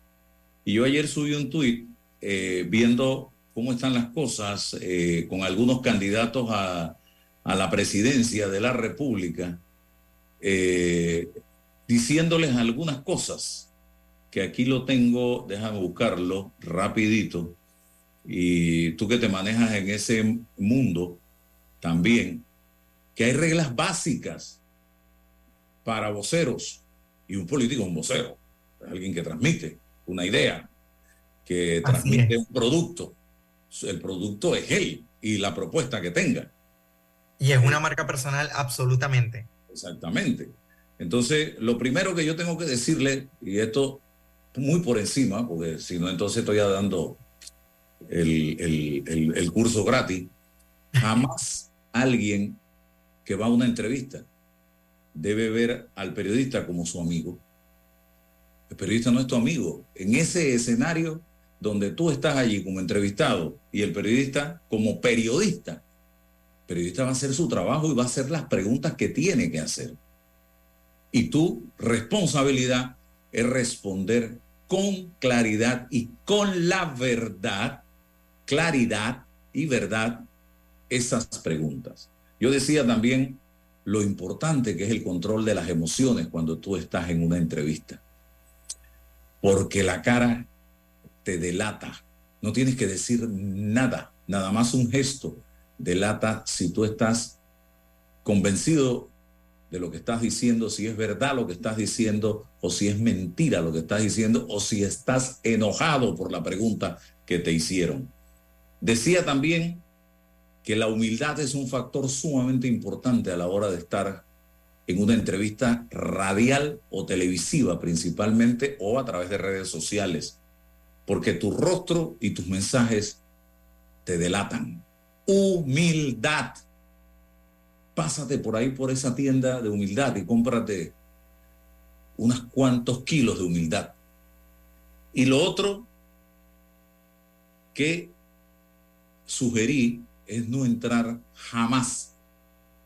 Y yo ayer subí un tuit eh, viendo cómo están las cosas eh, con algunos candidatos a, a la presidencia de la República, eh, diciéndoles algunas cosas, que aquí lo tengo, déjame buscarlo rapidito, y tú que te manejas en ese mundo también, que hay reglas básicas para voceros, y un político es un vocero, es alguien que transmite una idea, que Así transmite es. un producto. El producto es él y la propuesta que tenga. Y es una marca personal absolutamente. Exactamente. Entonces, lo primero que yo tengo que decirle, y esto muy por encima, porque si no, entonces estoy dando el, el- el- curso gratis, jamás alguien que va a una entrevista debe ver al periodista como su amigo. El periodista no es tu amigo. En ese escenario donde tú estás allí como entrevistado y el periodista como periodista, periodista va a hacer su trabajo y va a hacer las preguntas que tiene que hacer. Y tu responsabilidad es responder con claridad y con la verdad, claridad y verdad, esas preguntas. Yo decía también lo importante que es el control de las emociones cuando tú estás en una entrevista. Porque la cara te delata. No tienes que decir nada, nada más un gesto delata si tú estás convencido de lo que estás diciendo, si es verdad lo que estás diciendo o si es mentira lo que estás diciendo o si estás enojado por la pregunta que te hicieron. Decía también que la humildad es un factor sumamente importante a la hora de estar en una entrevista radial o televisiva principalmente o a través de redes sociales, porque tu rostro y tus mensajes te delatan. Humildad. Pásate por ahí por esa tienda de humildad y cómprate unos cuantos kilos de humildad. Y lo otro que sugerí es no entrar jamás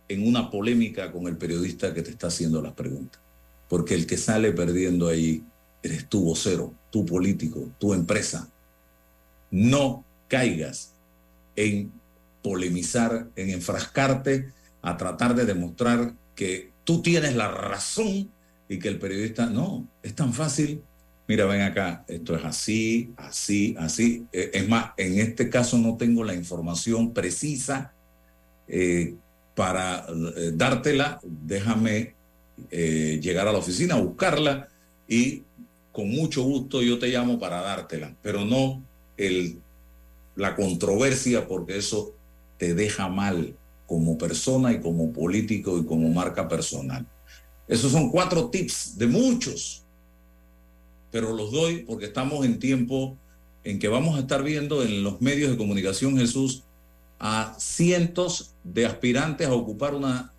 en una polémica con el periodista que te está haciendo las preguntas. Porque el que sale perdiendo ahí eres tu vocero, tu político, tu empresa. No caigas en polemizar, en enfrascarte a tratar de demostrar que tú tienes la razón y que el periodista, no, es tan fácil. Mira, ven acá, esto es así, así, así. Eh, Es más, en este caso no tengo la información precisa eh, para eh, dártela. Déjame llegar a la oficina, a buscarla y con mucho gusto yo te llamo para dártela, pero no la controversia porque eso te deja mal como persona y como político y como marca personal. Esos son cuatro tips de muchos, pero los doy porque estamos en tiempo en que vamos a estar viendo en los medios de comunicación, Jesús, a cientos de aspirantes a ocupar una,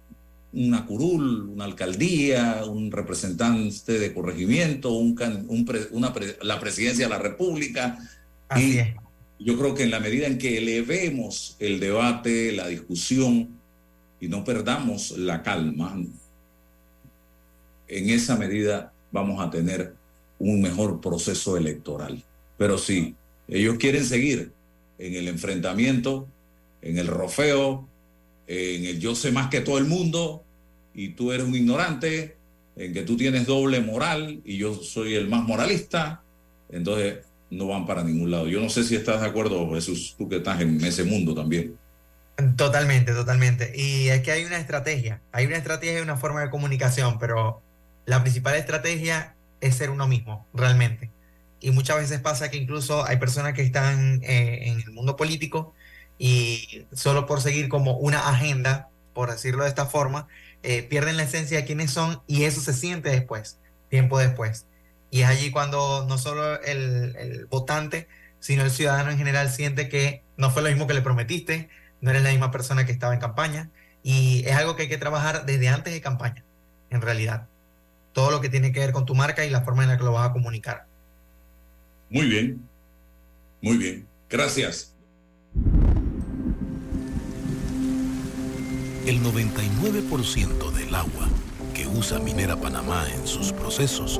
una curul, una alcaldía, un representante de corregimiento, un, can- un pre- una pre- la presidencia de la República. y yo creo que en la medida en que elevemos el debate, la discusión y no perdamos la calma, en esa medida vamos a tener un mejor proceso electoral. Pero sí, ellos quieren seguir en el enfrentamiento, en el rofeo, en el yo sé más que todo el mundo y tú eres un ignorante, en que tú tienes doble moral y yo soy el más moralista, entonces no van para ningún lado. Yo no sé si estás de acuerdo, Jesús, tú que estás en ese mundo también. Totalmente, totalmente. Y es que hay una estrategia, hay una estrategia y una forma de comunicación, pero la principal estrategia es ser uno mismo, realmente. Y muchas veces pasa que incluso hay personas que están eh, en el mundo político y solo por seguir como una agenda, por decirlo de esta forma, eh, pierden la esencia de quiénes son y eso se siente después, tiempo después. Y es allí cuando no solo el, el votante, sino el ciudadano en general siente que no fue lo mismo que le prometiste, no eres la misma persona que estaba en campaña y es algo que hay que trabajar desde antes de campaña, en realidad. Todo lo que tiene que ver con tu marca y la forma en la que lo vas a comunicar. Muy bien, muy bien. Gracias. El 99% del agua que usa Minera Panamá en sus procesos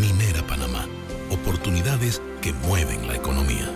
Minera Panamá, oportunidades que mueven la economía.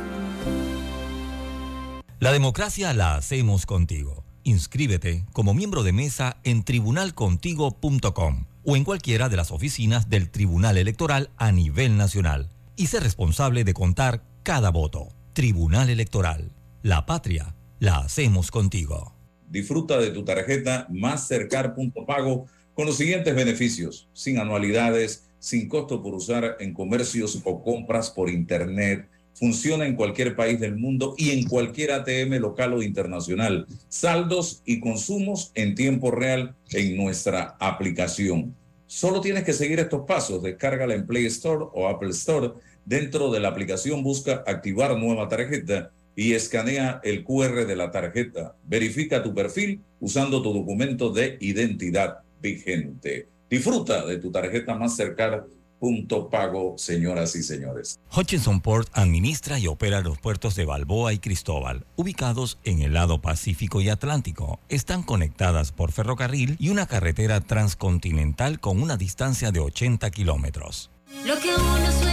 La democracia la hacemos contigo. Inscríbete como miembro de mesa en tribunalcontigo.com o en cualquiera de las oficinas del Tribunal Electoral a nivel nacional y sé responsable de contar cada voto. Tribunal Electoral. La patria la hacemos contigo. Disfruta de tu tarjeta Mastercard.pago con los siguientes beneficios, sin anualidades, sin costo por usar en comercios o compras por internet. Funciona en cualquier país del mundo y en cualquier ATM local o internacional. Saldos y consumos en tiempo real en nuestra aplicación. Solo tienes que seguir estos pasos. Descárgala en Play Store o Apple Store. Dentro de la aplicación busca activar nueva tarjeta y escanea el QR de la tarjeta. Verifica tu perfil usando tu documento de identidad vigente. Disfruta de tu tarjeta Mastercard punto pago, señoras y señores. Hutchinson Port administra y opera los puertos de Balboa y Cristóbal, ubicados en el lado Pacífico y Atlántico. Están conectadas por ferrocarril y una carretera transcontinental con una distancia de 80 kilómetros. Lo que uno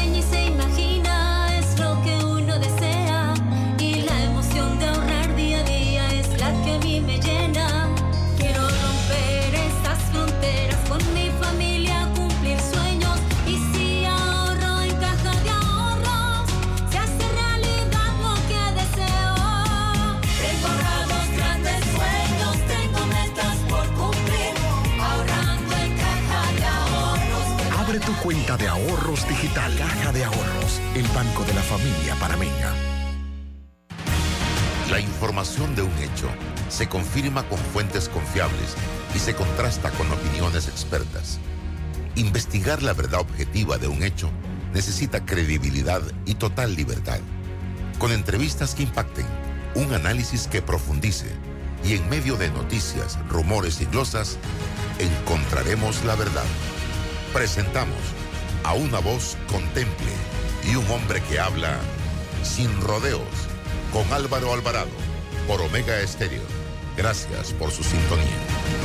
Ahorros, el banco de la familia panameña. La información de un hecho se confirma con fuentes confiables y se contrasta con opiniones expertas. Investigar la verdad objetiva de un hecho necesita credibilidad y total libertad. Con entrevistas que impacten, un análisis que profundice y en medio de noticias, rumores y glosas, encontraremos la verdad. Presentamos a una voz contemple y un hombre que habla sin rodeos con Álvaro Alvarado por Omega Estéreo. Gracias por su sintonía.